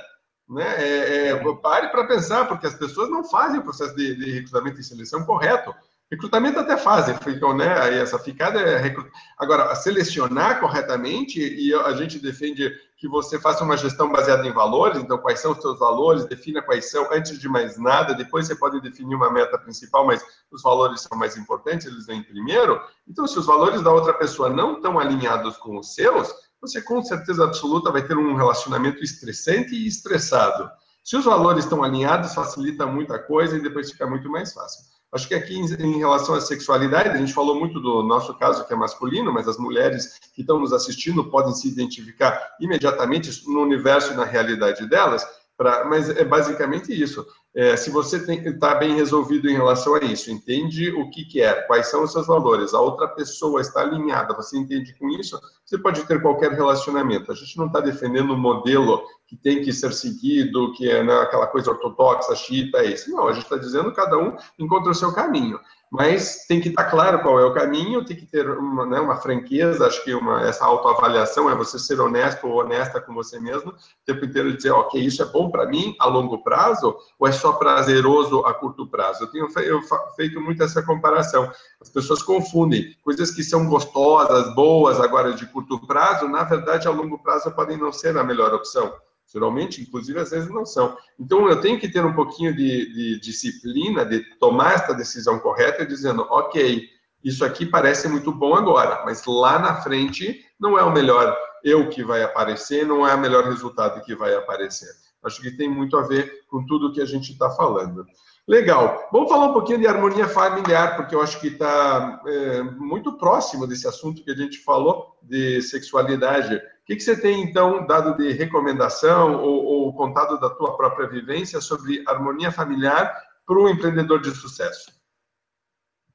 Né? É, é, pare para pensar, porque as pessoas não fazem o processo de, de recrutamento e seleção correto. Recrutamento até fazem, ficam, né? Aí essa ficada é recrut... Agora, selecionar corretamente, e a gente defende que você faça uma gestão baseada em valores, então quais são os seus valores, defina quais são, antes de mais nada, depois você pode definir uma meta principal, mas os valores são mais importantes, eles vêm primeiro. Então, se os valores da outra pessoa não estão alinhados com os seus, você com certeza absoluta vai ter um relacionamento estressante e estressado. Se os valores estão alinhados, facilita muita coisa e depois fica muito mais fácil. Acho que aqui, em, relação à sexualidade, a gente falou muito do nosso caso, que é masculino, mas as mulheres que estão nos assistindo podem se identificar imediatamente no universo e na realidade delas. Pra, mas é basicamente isso. É, se você está bem resolvido em relação a isso, entende o que quer, é, quais são os seus valores, a outra pessoa está alinhada, você entende com isso, você pode ter qualquer relacionamento. A gente não está defendendo um modelo que tem que ser seguido, que é né, aquela coisa ortodoxa, chita, é isso. Não, a gente está dizendo cada um encontra o seu caminho mas tem que estar claro qual é o caminho, tem que ter uma, né, uma franqueza, acho que uma, essa autoavaliação é você ser honesto ou honesta com você mesmo, o tempo inteiro dizer, ok, isso é bom para mim a longo prazo ou é só prazeroso a curto prazo? Eu tenho eu feito muito essa comparação. As pessoas confundem coisas que são gostosas, boas agora de curto prazo, na verdade a longo prazo podem não ser a melhor opção. Geralmente, inclusive, às vezes não são. Então, eu tenho que ter um pouquinho de, de disciplina, de tomar esta decisão correta, dizendo, ok, isso aqui parece muito bom agora, mas lá na frente não é o melhor eu que vai aparecer, não é o melhor resultado que vai aparecer. Acho que tem muito a ver com tudo que a gente está falando. Legal. Vamos falar um pouquinho de harmonia familiar, porque eu acho que está é, muito próximo desse assunto que a gente falou de sexualidade. O que, que você tem, então, dado de recomendação ou, ou contado da tua própria vivência sobre harmonia familiar para o empreendedor de sucesso?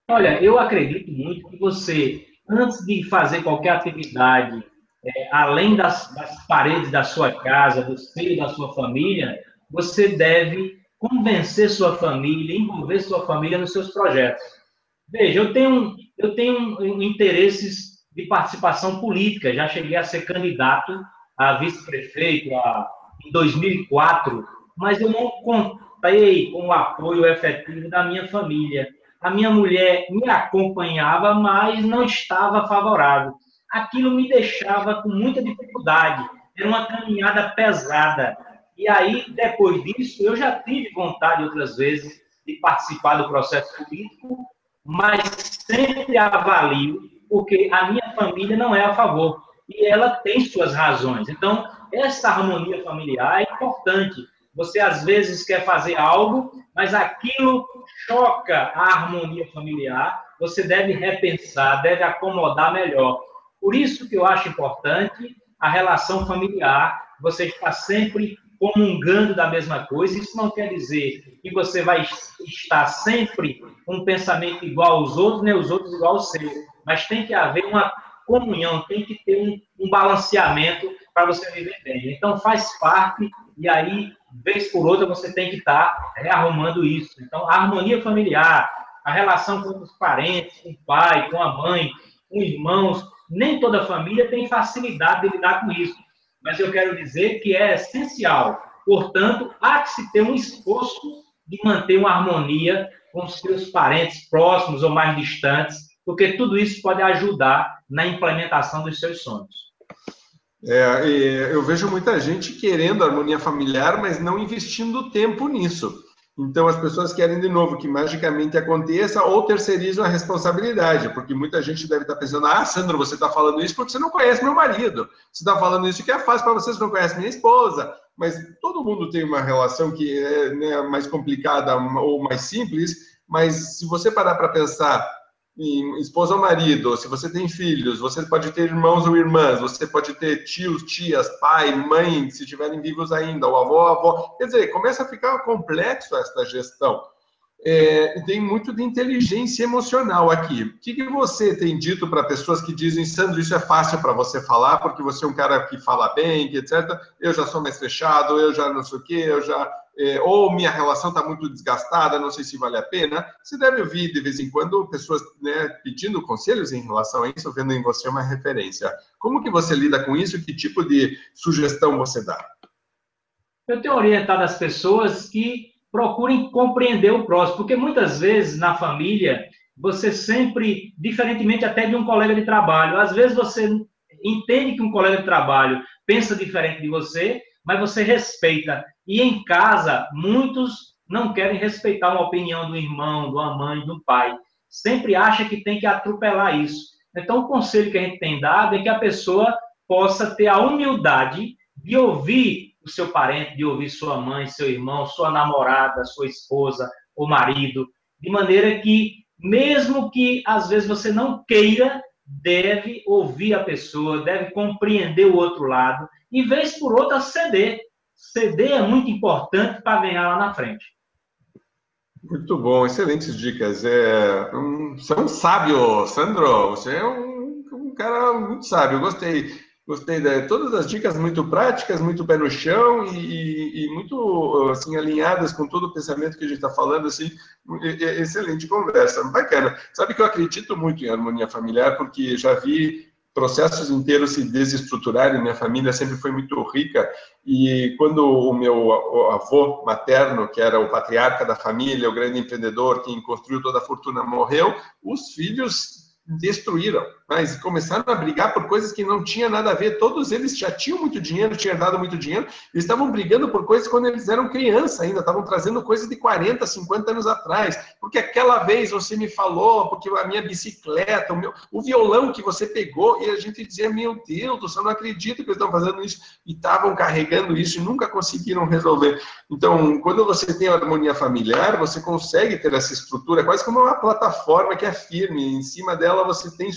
Olha, eu acredito muito que você, antes de fazer qualquer atividade, é, além das, das, paredes da sua casa, do seio da sua família, você deve convencer sua família, envolver sua família nos seus projetos. Veja, eu tenho, eu tenho interesses de participação política. Já cheguei a ser candidato a vice-prefeito em 2004, mas eu não contei com o apoio efetivo da minha família. A minha mulher me acompanhava, mas não estava favorável. Aquilo me deixava com muita dificuldade. Era uma caminhada pesada. E aí, depois disso, eu já tive vontade outras vezes de participar do processo político, mas sempre avalio porque a minha família não é a favor e ela tem suas razões. Então, essa harmonia familiar é importante. Você às vezes quer fazer algo, mas aquilo choca a harmonia familiar. Você deve repensar, deve acomodar melhor. Por isso que eu acho importante a relação familiar. Você está sempre comungando da mesma coisa. Isso não quer dizer que você vai estar sempre com um pensamento igual aos outros, nem os outros igual ao seu mas tem que haver uma comunhão, tem que ter um, um balanceamento para você viver bem. Então, faz parte, e aí, vez por outra, você tem que estar tá rearrumando isso. Então, a harmonia familiar, a relação com os parentes, com o pai, com a mãe, com irmãos, nem toda família tem facilidade de lidar com isso. Mas eu quero dizer que é essencial. Portanto, há que se ter um esforço de manter uma harmonia com os seus parentes próximos ou mais distantes, porque tudo isso pode ajudar na implementação dos seus sonhos. É, eu vejo muita gente querendo harmonia familiar, mas não investindo tempo nisso. Então, as pessoas querem, de novo, que magicamente aconteça ou terceirizam a responsabilidade, porque muita gente deve estar pensando: ah, Sandro, você está falando isso porque você não conhece meu marido. Você está falando isso que é fácil para vocês, não conhece minha esposa. Mas todo mundo tem uma relação que é né, mais complicada ou mais simples, mas se você parar para pensar esposa ou marido, se você tem filhos, você pode ter irmãos ou irmãs, você pode ter tios, tias, pai, mãe, se estiverem vivos ainda, o avô, avó. Quer dizer, começa a ficar complexo esta gestão. É, tem muito de inteligência emocional aqui. O que, que você tem dito para pessoas que dizem, Sandro, isso é fácil para você falar, porque você é um cara que fala bem, etc. Eu já sou mais fechado, eu já não sei o quê, eu já é, ou minha relação está muito desgastada, não sei se vale a pena. Você deve ouvir de vez em quando pessoas né, pedindo conselhos em relação a isso, vendo em você uma referência. Como que você lida com isso? Que tipo de sugestão você dá? Eu tenho orientado as pessoas que procurem compreender o próximo, porque muitas vezes na família você sempre, diferentemente até de um colega de trabalho, às vezes você entende que um colega de trabalho pensa diferente de você, mas você respeita. E em casa, muitos não querem respeitar uma opinião do irmão, da mãe, do pai. Sempre acha que tem que atropelar isso. Então, o conselho que a gente tem dado é que a pessoa possa ter a humildade de ouvir seu parente, de ouvir sua mãe, seu irmão, sua namorada, sua esposa, o marido, de maneira que, mesmo que às vezes você não queira, deve ouvir a pessoa, deve compreender o outro lado, e vez por outra ceder. Ceder é muito importante para ganhar lá na frente. Muito bom, excelentes dicas. É, um, você é um sábio, Sandro. Você é um, um cara muito sábio. Gostei. Gostei de todas as dicas muito práticas, muito pé no chão e, e muito assim alinhadas com todo o pensamento que a gente está falando. Assim, excelente conversa, bacana. Sabe que eu acredito muito em harmonia familiar porque já vi processos inteiros se desestruturarem. Minha família sempre foi muito rica e quando o meu avô materno, que era o patriarca da família, o grande empreendedor, quem construiu toda a fortuna, morreu, os filhos destruíram, mas começaram a brigar por coisas que não tinha nada a ver. Todos eles já tinham muito dinheiro, tinham dado muito dinheiro, e estavam brigando por coisas quando eles eram criança ainda, estavam trazendo coisas de 40, 50 anos atrás. Porque aquela vez você me falou, porque a minha bicicleta, o, meu, o violão que você pegou, e a gente dizia, meu Deus, você não acredita que eles estão fazendo isso, e estavam carregando isso e nunca conseguiram resolver. Então, quando você tem harmonia familiar, você consegue ter essa estrutura, quase como uma plataforma que é firme, em cima dela você tem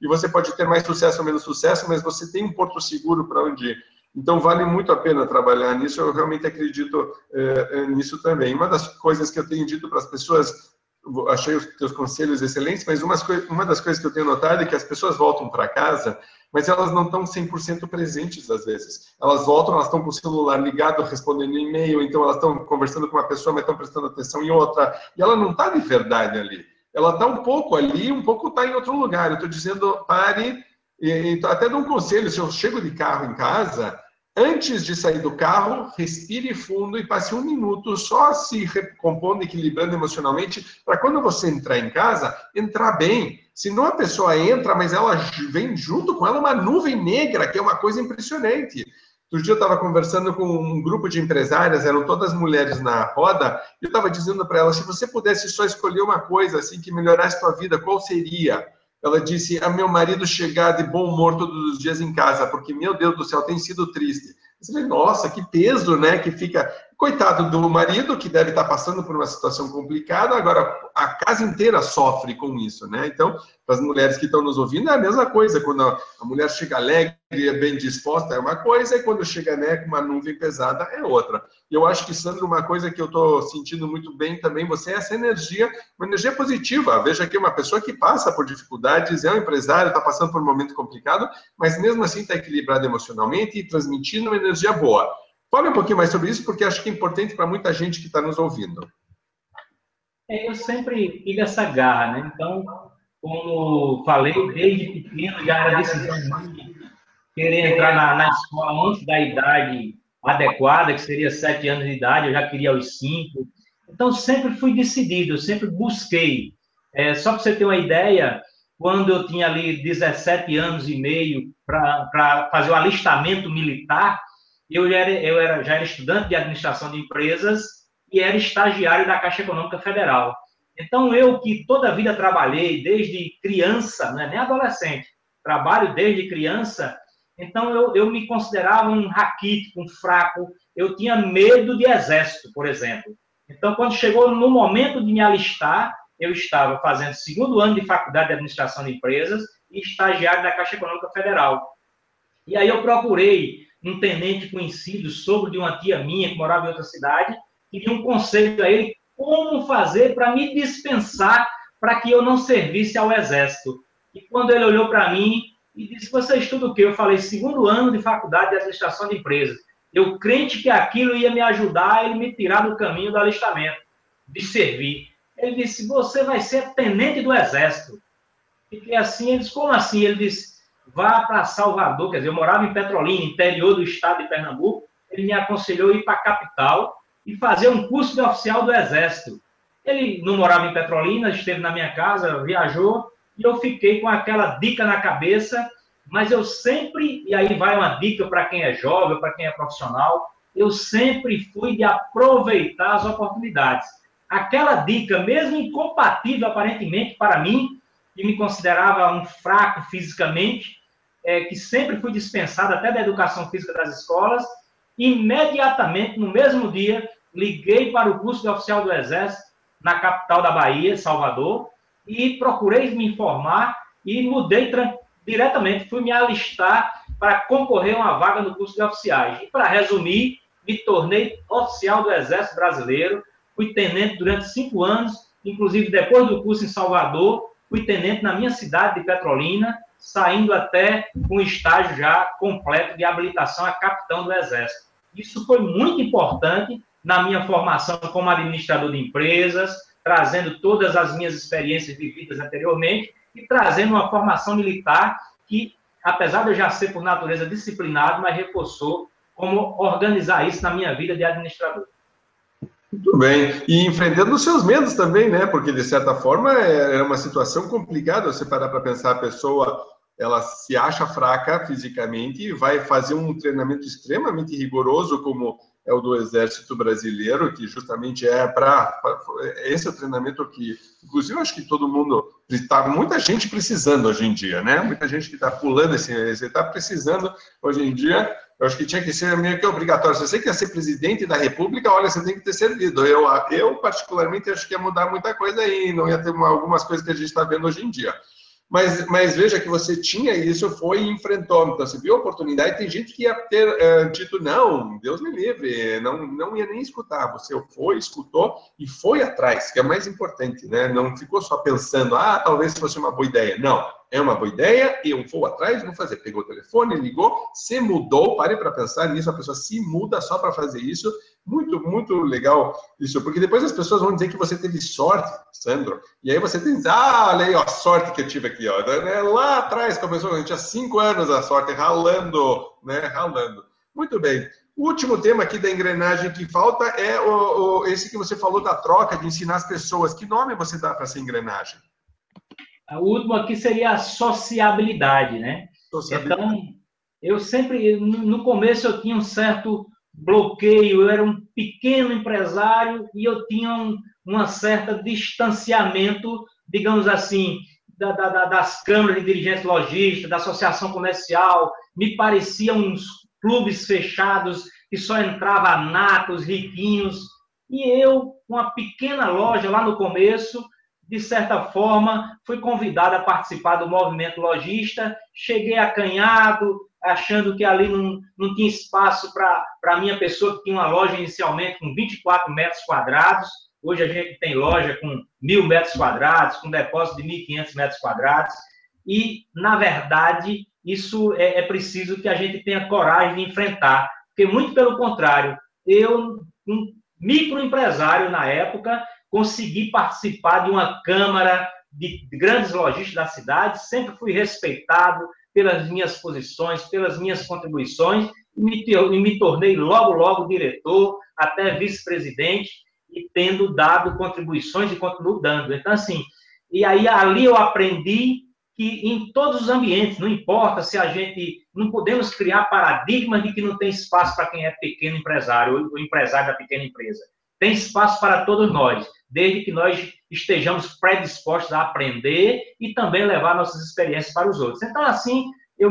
e você pode ter mais sucesso ou menos sucesso, mas você tem um porto seguro para onde ir. Então, vale muito a pena trabalhar nisso, eu realmente acredito é, nisso também. Uma das coisas que eu tenho dito para as pessoas, achei os teus conselhos excelentes, mas uma, uma das coisas que eu tenho notado é que as pessoas voltam para casa, mas elas não estão 100% presentes às vezes. Elas voltam, elas estão com o celular ligado, respondendo e-mail, então elas estão conversando com uma pessoa, mas estão prestando atenção em outra, e ela não está de verdade ali ela está um pouco ali, um pouco está em outro lugar. Eu estou dizendo, pare, e, até dou um conselho, se eu chego de carro em casa, antes de sair do carro, respire fundo e passe um minuto só se recompondo, equilibrando emocionalmente, para quando você entrar em casa, entrar bem. Senão a pessoa entra, mas ela vem junto com ela uma nuvem negra, que é uma coisa impressionante. Outro dia eu estava conversando com um grupo de empresárias, eram todas mulheres na roda, e eu estava dizendo para elas, se você pudesse só escolher uma coisa assim que melhorasse sua vida, qual seria? Ela disse, a meu marido chegar de bom humor todos os dias em casa, porque, meu Deus do céu, tem sido triste. Eu falei, nossa, que peso, né? Que fica. Coitado do marido, que deve estar passando por uma situação complicada, agora a casa inteira sofre com isso, né? Então, para as mulheres que estão nos ouvindo, é a mesma coisa. Quando a mulher chega alegre, é bem disposta, é uma coisa, e quando chega né, com uma nuvem pesada, é outra. E eu acho que, Sandro, uma coisa que eu estou sentindo muito bem também, você é essa energia, uma energia positiva. Veja que uma pessoa que passa por dificuldades, é um empresário, está passando por um momento complicado, mas mesmo assim está equilibrado emocionalmente e transmitindo uma energia boa. Fale um pouquinho mais sobre isso, porque acho que é importante para muita gente que está nos ouvindo. É, eu sempre tive essa garra, né? Então, como falei, desde pequeno já era decisão minha querer entrar na, na escola antes da idade adequada, que seria sete anos de idade, eu já queria os cinco. Então, sempre fui decidido, sempre busquei. É, só para você ter uma ideia, quando eu tinha ali 17 anos e meio para fazer o alistamento militar, eu, era, eu era, já era estudante de administração de empresas e era estagiário da Caixa Econômica Federal. Então, eu que toda a vida trabalhei, desde criança, não é nem adolescente, trabalho desde criança, então eu, eu me considerava um raquítico, um fraco, eu tinha medo de exército, por exemplo. Então, quando chegou no momento de me alistar, eu estava fazendo segundo ano de faculdade de administração de empresas e estagiário da Caixa Econômica Federal. E aí eu procurei um tenente conhecido, sobre de uma tia minha que morava em outra cidade, e dei um conselho a ele como fazer para me dispensar para que eu não servisse ao exército. E quando ele olhou para mim e disse: Você estuda o quê? Eu falei: segundo ano de faculdade de administração de empresas. Eu crente que aquilo ia me ajudar ele me tirar do caminho do alistamento, de servir. Ele disse: Você vai ser tenente do exército. Fiquei assim. Ele disse: Como assim? Ele disse: Vá para Salvador. Quer dizer, eu morava em Petrolina, interior do estado de Pernambuco. Ele me aconselhou ir para a capital e fazer um curso de oficial do Exército. Ele não morava em Petrolina, esteve na minha casa, viajou, e eu fiquei com aquela dica na cabeça, mas eu sempre, e aí vai uma dica para quem é jovem, para quem é profissional, eu sempre fui de aproveitar as oportunidades. Aquela dica, mesmo incompatível aparentemente para mim, que me considerava um fraco fisicamente, é, que sempre fui dispensado até da educação física das escolas, imediatamente, no mesmo dia, liguei para o curso de oficial do Exército, na capital da Bahia, Salvador, e procurei me informar e mudei diretamente, fui me alistar para concorrer a uma vaga no curso de oficiais. E para resumir, me tornei oficial do Exército Brasileiro, fui tenente durante cinco anos, inclusive depois do curso em Salvador, fui tenente na minha cidade de Petrolina, saindo até um estágio já completo de habilitação a capitão do Exército. Isso foi muito importante na minha formação como administrador de empresas, trazendo todas as minhas experiências vividas anteriormente e trazendo uma formação militar que, apesar de eu já ser por natureza disciplinado, mas reforçou como organizar isso na minha vida de administrador. Muito bem. E enfrentando os seus medos também, né? Porque, de certa forma, é, é uma situação complicada você parar para pensar a pessoa ela se acha fraca fisicamente e vai fazer um treinamento extremamente rigoroso como é o do Exército Brasileiro, que justamente é para esse é o treinamento que, inclusive, acho que todo mundo está, muita gente precisando hoje em dia, né? Muita gente que está pulando esse, está precisando hoje em dia. Eu acho que tinha que ser meio que obrigatório. Se você quer ser presidente da República, olha, você tem que ter servido. Eu, eu particularmente, acho que ia mudar muita coisa aí, não ia ter uma, algumas coisas que a gente está vendo hoje em dia. Mas, mas veja que você tinha isso, foi e enfrentou. Então, você viu a oportunidade. Tem gente que ia ter uh, dito, não, Deus me livre, não, não ia nem escutar. Você foi, escutou e foi atrás, que é mais importante, né? Não ficou só pensando, ah, talvez fosse uma boa ideia. Não, é uma boa ideia, eu vou atrás, vou fazer. Pegou o telefone, ligou, se mudou, pare para pensar nisso, a pessoa se muda só para fazer isso. Muito, muito legal isso, porque depois as pessoas vão dizer que você teve sorte, Sandro, e aí você tem, ah, olha aí ó, a sorte que eu tive aqui, ó. Né, lá atrás começou, a gente tinha cinco anos a sorte, ralando, né, ralando. Muito bem. O último tema aqui da engrenagem que falta é o, o, esse que você falou da troca, de ensinar as pessoas. Que nome você dá para essa engrenagem? O último aqui seria a sociabilidade, né? Sociabilidade. Então, eu sempre, no começo, eu tinha um certo bloqueio, eu era um pequeno empresário e eu tinha um, uma certa distanciamento, digamos assim, da, da, das câmaras de dirigentes lojistas, da associação comercial, me pareciam uns clubes fechados que só entrava natos, riquinhos, e eu, com uma pequena loja lá no começo, de certa forma, fui convidado a participar do movimento lojista, cheguei acanhado, achando que ali não, não tinha espaço para a minha pessoa, que tinha uma loja inicialmente com 24 metros quadrados, hoje a gente tem loja com mil metros quadrados, com depósito de 1.500 metros quadrados, e, na verdade, isso é, é preciso que a gente tenha coragem de enfrentar, porque, muito pelo contrário, eu, um microempresário na época, consegui participar de uma câmara de grandes lojistas da cidade, sempre fui respeitado pelas minhas posições, pelas minhas contribuições, e me, e me tornei logo, logo diretor, até vice-presidente, e tendo dado contribuições e continuo dando. Então, assim, e aí ali eu aprendi que em todos os ambientes, não importa se a gente, não podemos criar paradigmas de que não tem espaço para quem é pequeno empresário, ou empresário da pequena empresa. Tem espaço para todos nós desde que nós estejamos predispostos a aprender e também levar nossas experiências para os outros. Então, assim, eu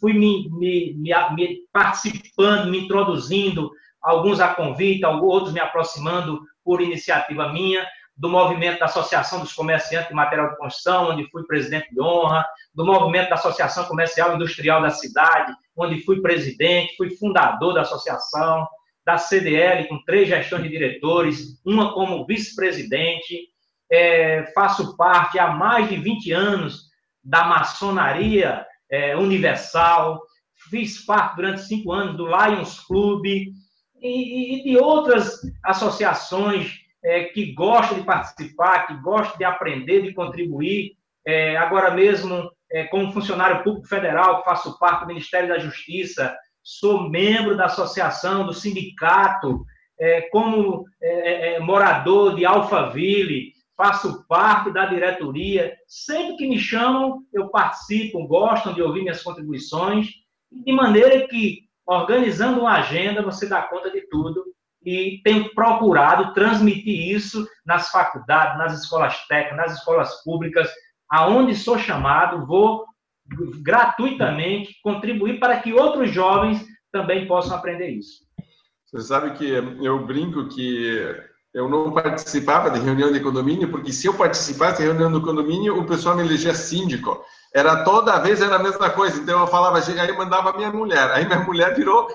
fui me, me, me, participando, me introduzindo, alguns a convite, outros me aproximando por iniciativa minha, do movimento da Associação dos Comerciantes de Material de Construção, onde fui presidente de honra, do movimento da Associação Comercial e Industrial da cidade, onde fui presidente, fui fundador da associação, da CDL, com três gestões de diretores, uma como vice-presidente, é, faço parte há mais de 20 anos da maçonaria é, universal, fiz parte durante cinco anos do Lions Club e, e de outras associações é, que gostam de participar, que gostam de aprender, de contribuir. É, agora mesmo, é, como funcionário público federal, faço parte do Ministério da Justiça, sou membro da associação, do sindicato, é, como é, é, é, morador de Alphaville, faço parte da diretoria. Sempre que me chamam, eu participo, gostam de ouvir minhas contribuições, de maneira que, organizando uma agenda, você dá conta de tudo. E tenho procurado transmitir isso nas faculdades, nas escolas técnicas, nas escolas públicas, aonde sou chamado, vou gratuitamente contribuir para que outros jovens também possam aprender isso. Você sabe que eu brinco que eu não participava de reunião de condomínio, porque se eu participasse de reunião do condomínio, o pessoal me elegia síndico. Era toda vez era a mesma coisa. Então eu falava, aí mandava minha mulher. Aí minha mulher virou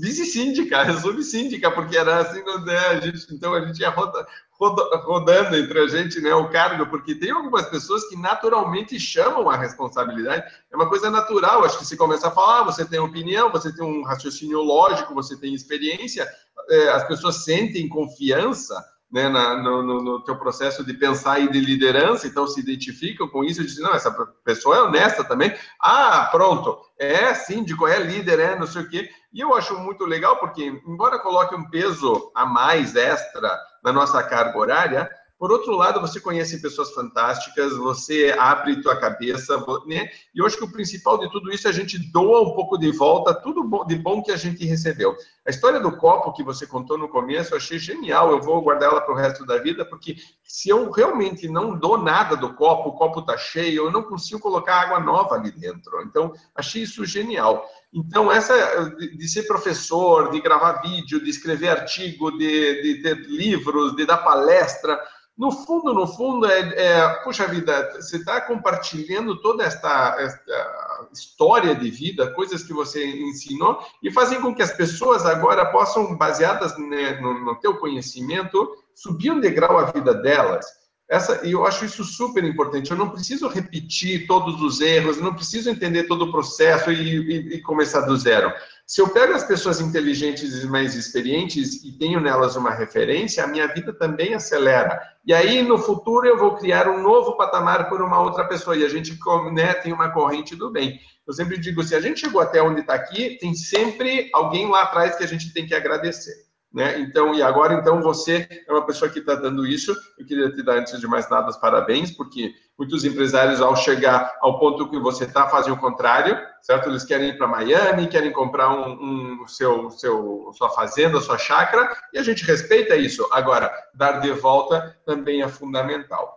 vice-síndica, [LAUGHS] sub-síndica, porque era assim, né, a gente, então a gente ia roda, rodando entre a gente né, o cargo, porque tem algumas pessoas que naturalmente chamam a responsabilidade. É uma coisa natural. Acho que se começa a falar, você tem opinião, você tem um raciocínio lógico, você tem experiência, é, as pessoas sentem confiança né, na, no, no, teu processo de pensar e de liderança, então se identificam com isso e dizem, não, essa pessoa é honesta também. Ah, pronto, é síndico, é líder, é não sei o quê. E eu acho muito legal porque, embora coloque um peso a mais extra na nossa carga horária, por outro lado, você conhece pessoas fantásticas, você abre tua cabeça, né? E eu acho que o principal de tudo isso é a gente doa um pouco de volta tudo de bom que a gente recebeu. A história do copo que você contou no começo, eu achei genial. Eu vou guardar ela para o resto da vida, porque se eu realmente não dou nada do copo, o copo está cheio, eu não consigo colocar água nova ali dentro. Então, achei isso genial. Então, essa de ser professor, de gravar vídeo, de escrever artigo, de, de ter livros, de dar palestra, no fundo, no fundo, é, é puxa vida, você está compartilhando toda esta, esta, história de vida, coisas que você ensinou, e fazem com que as pessoas agora possam, baseadas né, no, no teu conhecimento, subir um degrau a vida delas. Essa, e eu acho isso super importante. Eu não preciso repetir todos os erros, não preciso entender todo o processo e, e, e começar do zero. Se eu pego as pessoas inteligentes e mais experientes e tenho nelas uma referência, a minha vida também acelera. E aí, no futuro, eu vou criar um novo patamar por uma outra pessoa. E a gente né, tem uma corrente do bem. Eu sempre digo, se a gente chegou até onde está aqui, tem sempre alguém lá atrás que a gente tem que agradecer. Né? Então, e agora, então, você é uma pessoa que está dando isso. Eu queria te dar, antes de mais nada, os parabéns, porque muitos empresários, ao chegar ao ponto que você está, fazem o contrário, certo? Eles querem ir para Miami, querem comprar um, um, seu, seu, sua fazenda, sua chácara, e a gente respeita isso. Agora, dar de volta também é fundamental.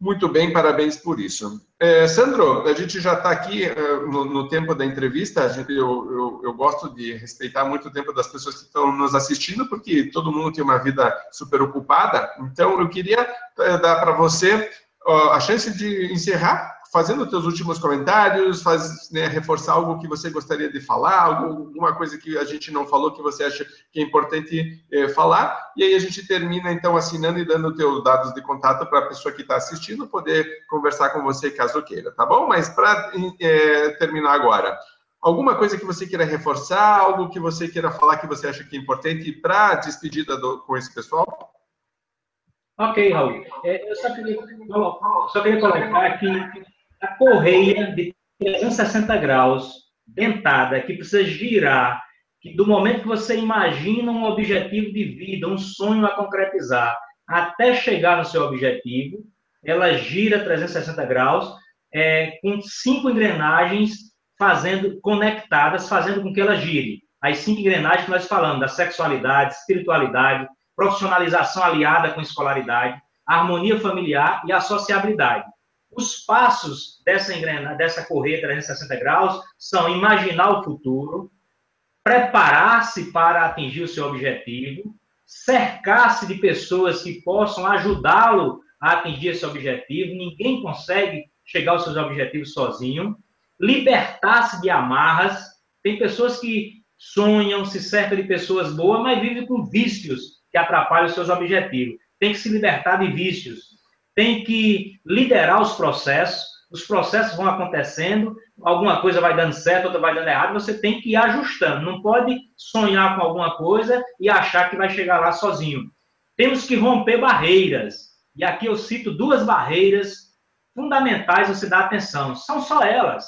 Muito bem, parabéns por isso. É, Sandro, a gente já está aqui uh, no, no, tempo da entrevista. Gente, eu, eu, eu, gosto de respeitar muito o tempo das pessoas que estão nos assistindo, porque todo mundo tem uma vida super ocupada. Então, eu queria uh, dar para você uh, a chance de encerrar fazendo os teus últimos comentários, faz, né, reforçar algo que você gostaria de falar, alguma coisa que a gente não falou que você acha que é importante é, falar, e aí a gente termina então assinando e dando teus dados de contato para a pessoa que está assistindo poder conversar com você caso queira, tá bom? Mas para é, terminar agora, alguma coisa que você queira reforçar, algo que você queira falar que você acha que é importante para despedida do, com esse pessoal? Ok, Raul. É, eu só queria, só queria colocar que a correia de 360 graus, dentada, que precisa girar, que do momento que você imagina um objetivo de vida, um sonho a concretizar, até chegar no seu objetivo, ela gira 360 graus, é, com cinco engrenagens fazendo conectadas, fazendo com que ela gire. As cinco engrenagens que nós falamos, da sexualidade, espiritualidade, profissionalização aliada com escolaridade, harmonia familiar e a sociabilidade. Os passos dessa engrenagem, dessa correia 360 graus são imaginar o futuro, preparar-se para atingir o seu objetivo, cercar-se de pessoas que possam ajudá-lo a atingir esse objetivo. Ninguém consegue chegar aos seus objetivos sozinho. Libertar-se de amarras. Tem pessoas que sonham, se cercam de pessoas boas, mas vivem com vícios que atrapalham os seus objetivos. Tem que se libertar de vícios tem que liderar os processos, os processos vão acontecendo, alguma coisa vai dando certo, outra vai dando errado, você tem que ir ajustando, não pode sonhar com alguma coisa e achar que vai chegar lá sozinho. Temos que romper barreiras, e aqui eu cito duas barreiras fundamentais você dar atenção, são só elas.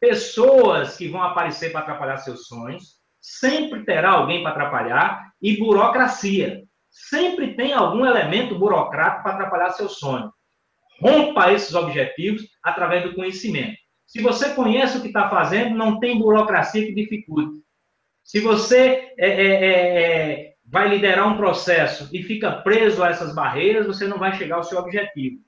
Pessoas que vão aparecer para atrapalhar seus sonhos, sempre terá alguém para atrapalhar, e burocracia sempre tem algum elemento burocrático para atrapalhar seu sonho. Rompa esses objetivos através do conhecimento. Se você conhece o que está fazendo, não tem burocracia que dificulte. Se você é, é, é, é, vai liderar um processo e fica preso a essas barreiras, você não vai chegar ao seu objetivo.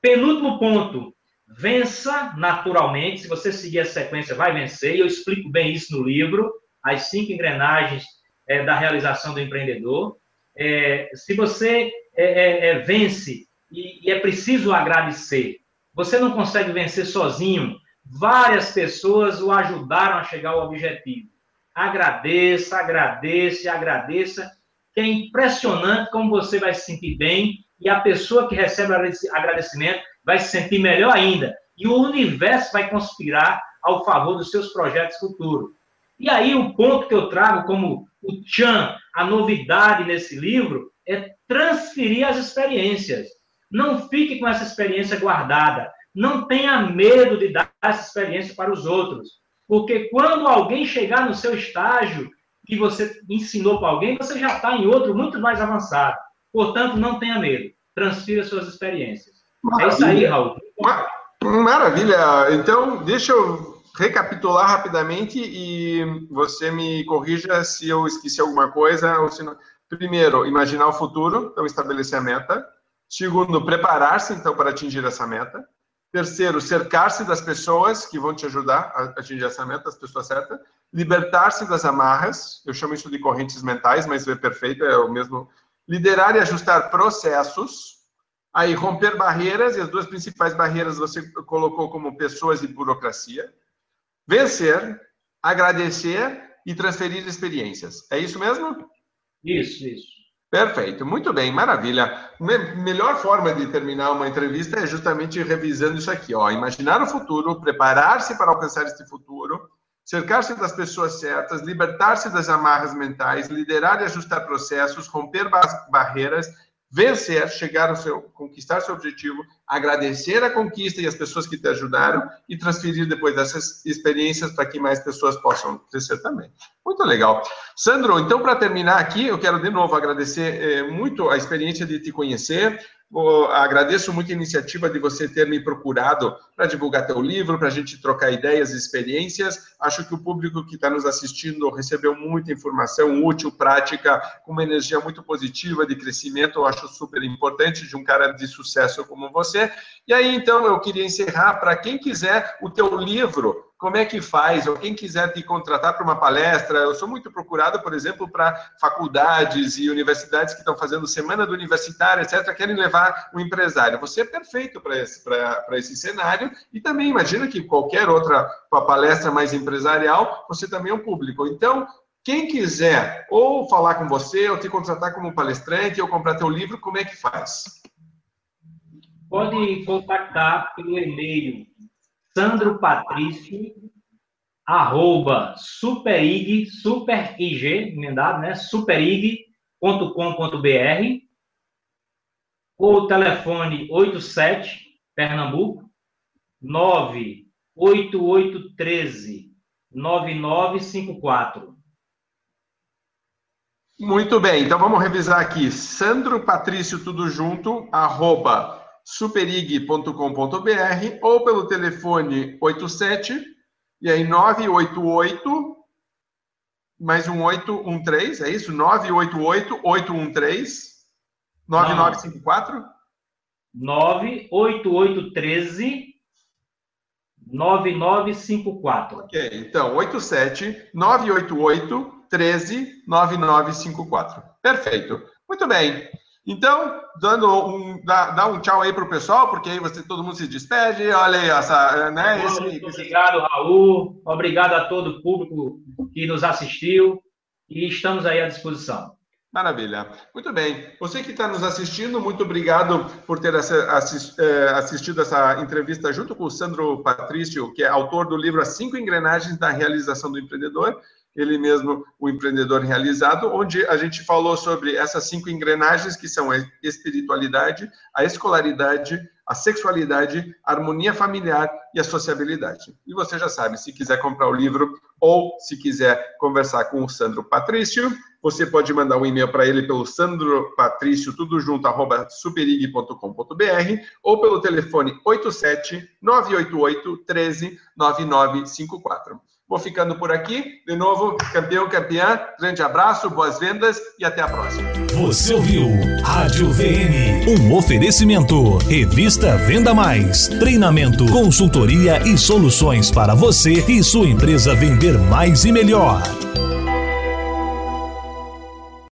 Penúltimo ponto, vença naturalmente. Se você seguir a sequência, vai vencer. E eu explico bem isso no livro, As Cinco Engrenagens é, da Realização do Empreendedor é, se você é, é, é, vence e, e é preciso agradecer, você não consegue vencer sozinho. Várias pessoas o ajudaram a chegar ao objetivo. Agradeça, agradeça, agradeça, que é impressionante como você vai se sentir bem e a pessoa que recebe agradecimento vai se sentir melhor ainda. E o universo vai conspirar ao favor dos seus projetos futuros. E aí, o ponto que eu trago como o Chan, a novidade nesse livro, é transferir as experiências. Não fique com essa experiência guardada. Não tenha medo de dar essa experiência para os outros. Porque quando alguém chegar no seu estágio que você ensinou para alguém, você já está em outro muito mais avançado. Portanto, não tenha medo. Transfira suas experiências. Maravilha. É isso aí, Raul. Maravilha. Então, deixa eu recapitular rapidamente e você me corrija se eu esqueci alguma coisa ou se não. Primeiro, imaginar o futuro, então estabelecer a meta. Segundo, preparar-se então para atingir essa meta. Terceiro, cercar-se das pessoas que vão te ajudar a atingir essa meta, as pessoas certas. Libertar-se das amarras, eu chamo isso de correntes mentais, mas é perfeito, é o mesmo. Liderar e ajustar processos. Aí, romper barreiras, e as duas principais barreiras você colocou como pessoas e burocracia. Vencer, agradecer e transferir experiências. É isso mesmo? Isso, isso. Perfeito, muito bem, maravilha. Me melhor forma de terminar uma entrevista é justamente revisando isso aqui, ó. Imaginar o futuro, preparar-se para alcançar este futuro, cercar-se das pessoas certas, libertar-se das amarras mentais, liderar e ajustar processos, romper barreiras vencer, chegar ao seu, conquistar seu objetivo, agradecer a conquista e as pessoas que te ajudaram e transferir depois dessas experiências para que mais pessoas possam crescer também. Muito legal. Sandro, então para terminar aqui, eu quero de novo agradecer eh, muito a experiência de te conhecer, agradeço muito a iniciativa de você ter me procurado para divulgar teu livro, para a gente trocar ideias e experiências. Acho que o público que está nos assistindo recebeu muita informação útil, prática, com uma energia muito positiva de crescimento. Eu acho super importante de um cara de sucesso como você. E aí, então, eu queria encerrar para quem quiser o teu livro como é que faz? Ou quem quiser te contratar para uma palestra, eu sou muito procurado, por exemplo, para faculdades e universidades que estão fazendo semana do universitário, etc., querem levar um empresário. Você é perfeito para esse, esse cenário e também imagina que qualquer outra palestra mais empresarial, você também é um público. Então, quem quiser ou falar com você, ou te contratar como palestrante, ou comprar teu livro, como é que faz? Pode contactar pelo e-mail Sandro Patrício, arroba superig, superig, emendado, né? superig.com.br ou telefone 87 Pernambuco 98813 9954. Muito bem, então vamos revisar aqui. Sandro Patrício, tudo junto, arroba superig.com.br ou pelo telefone 87 e aí 988 mais um 813, é isso? 988 813 9954 98813 9954. Ok, então 87 988 13 9954. Perfeito. Muito bem. Então, dando um, dá, dá um tchau aí para o pessoal, porque aí você, todo mundo se despede. Olha aí, essa, né? Esse, obrigado, esse... Raul. Obrigado a todo o público que nos assistiu e estamos aí à disposição. Maravilha. Muito bem. Você que está nos assistindo, muito obrigado por ter é, assistido essa entrevista junto com o Sandro Patrício, que é autor do livro As Cinco Engrenagens da Realização do Empreendedor ele mesmo, o empreendedor realizado, onde a gente falou sobre essas cinco engrenagens que são a espiritualidade, a escolaridade, a sexualidade, a harmonia familiar e a sociabilidade. E você já sabe, se quiser comprar o livro ou se quiser conversar com o Sandro Patrício, você pode mandar um e-mail para ele pelo sandropatrício, tudo junto, arroba superig.com.br ou pelo telefone 87 988 13 9954. Vou ficando por aqui. De novo, campeão, campeã. Grande abraço, boas vendas e até a próxima. Você ouviu Rádio VM, um oferecimento. Revista Venda Mais. Treinamento, consultoria e soluções para você e sua empresa vender mais e melhor.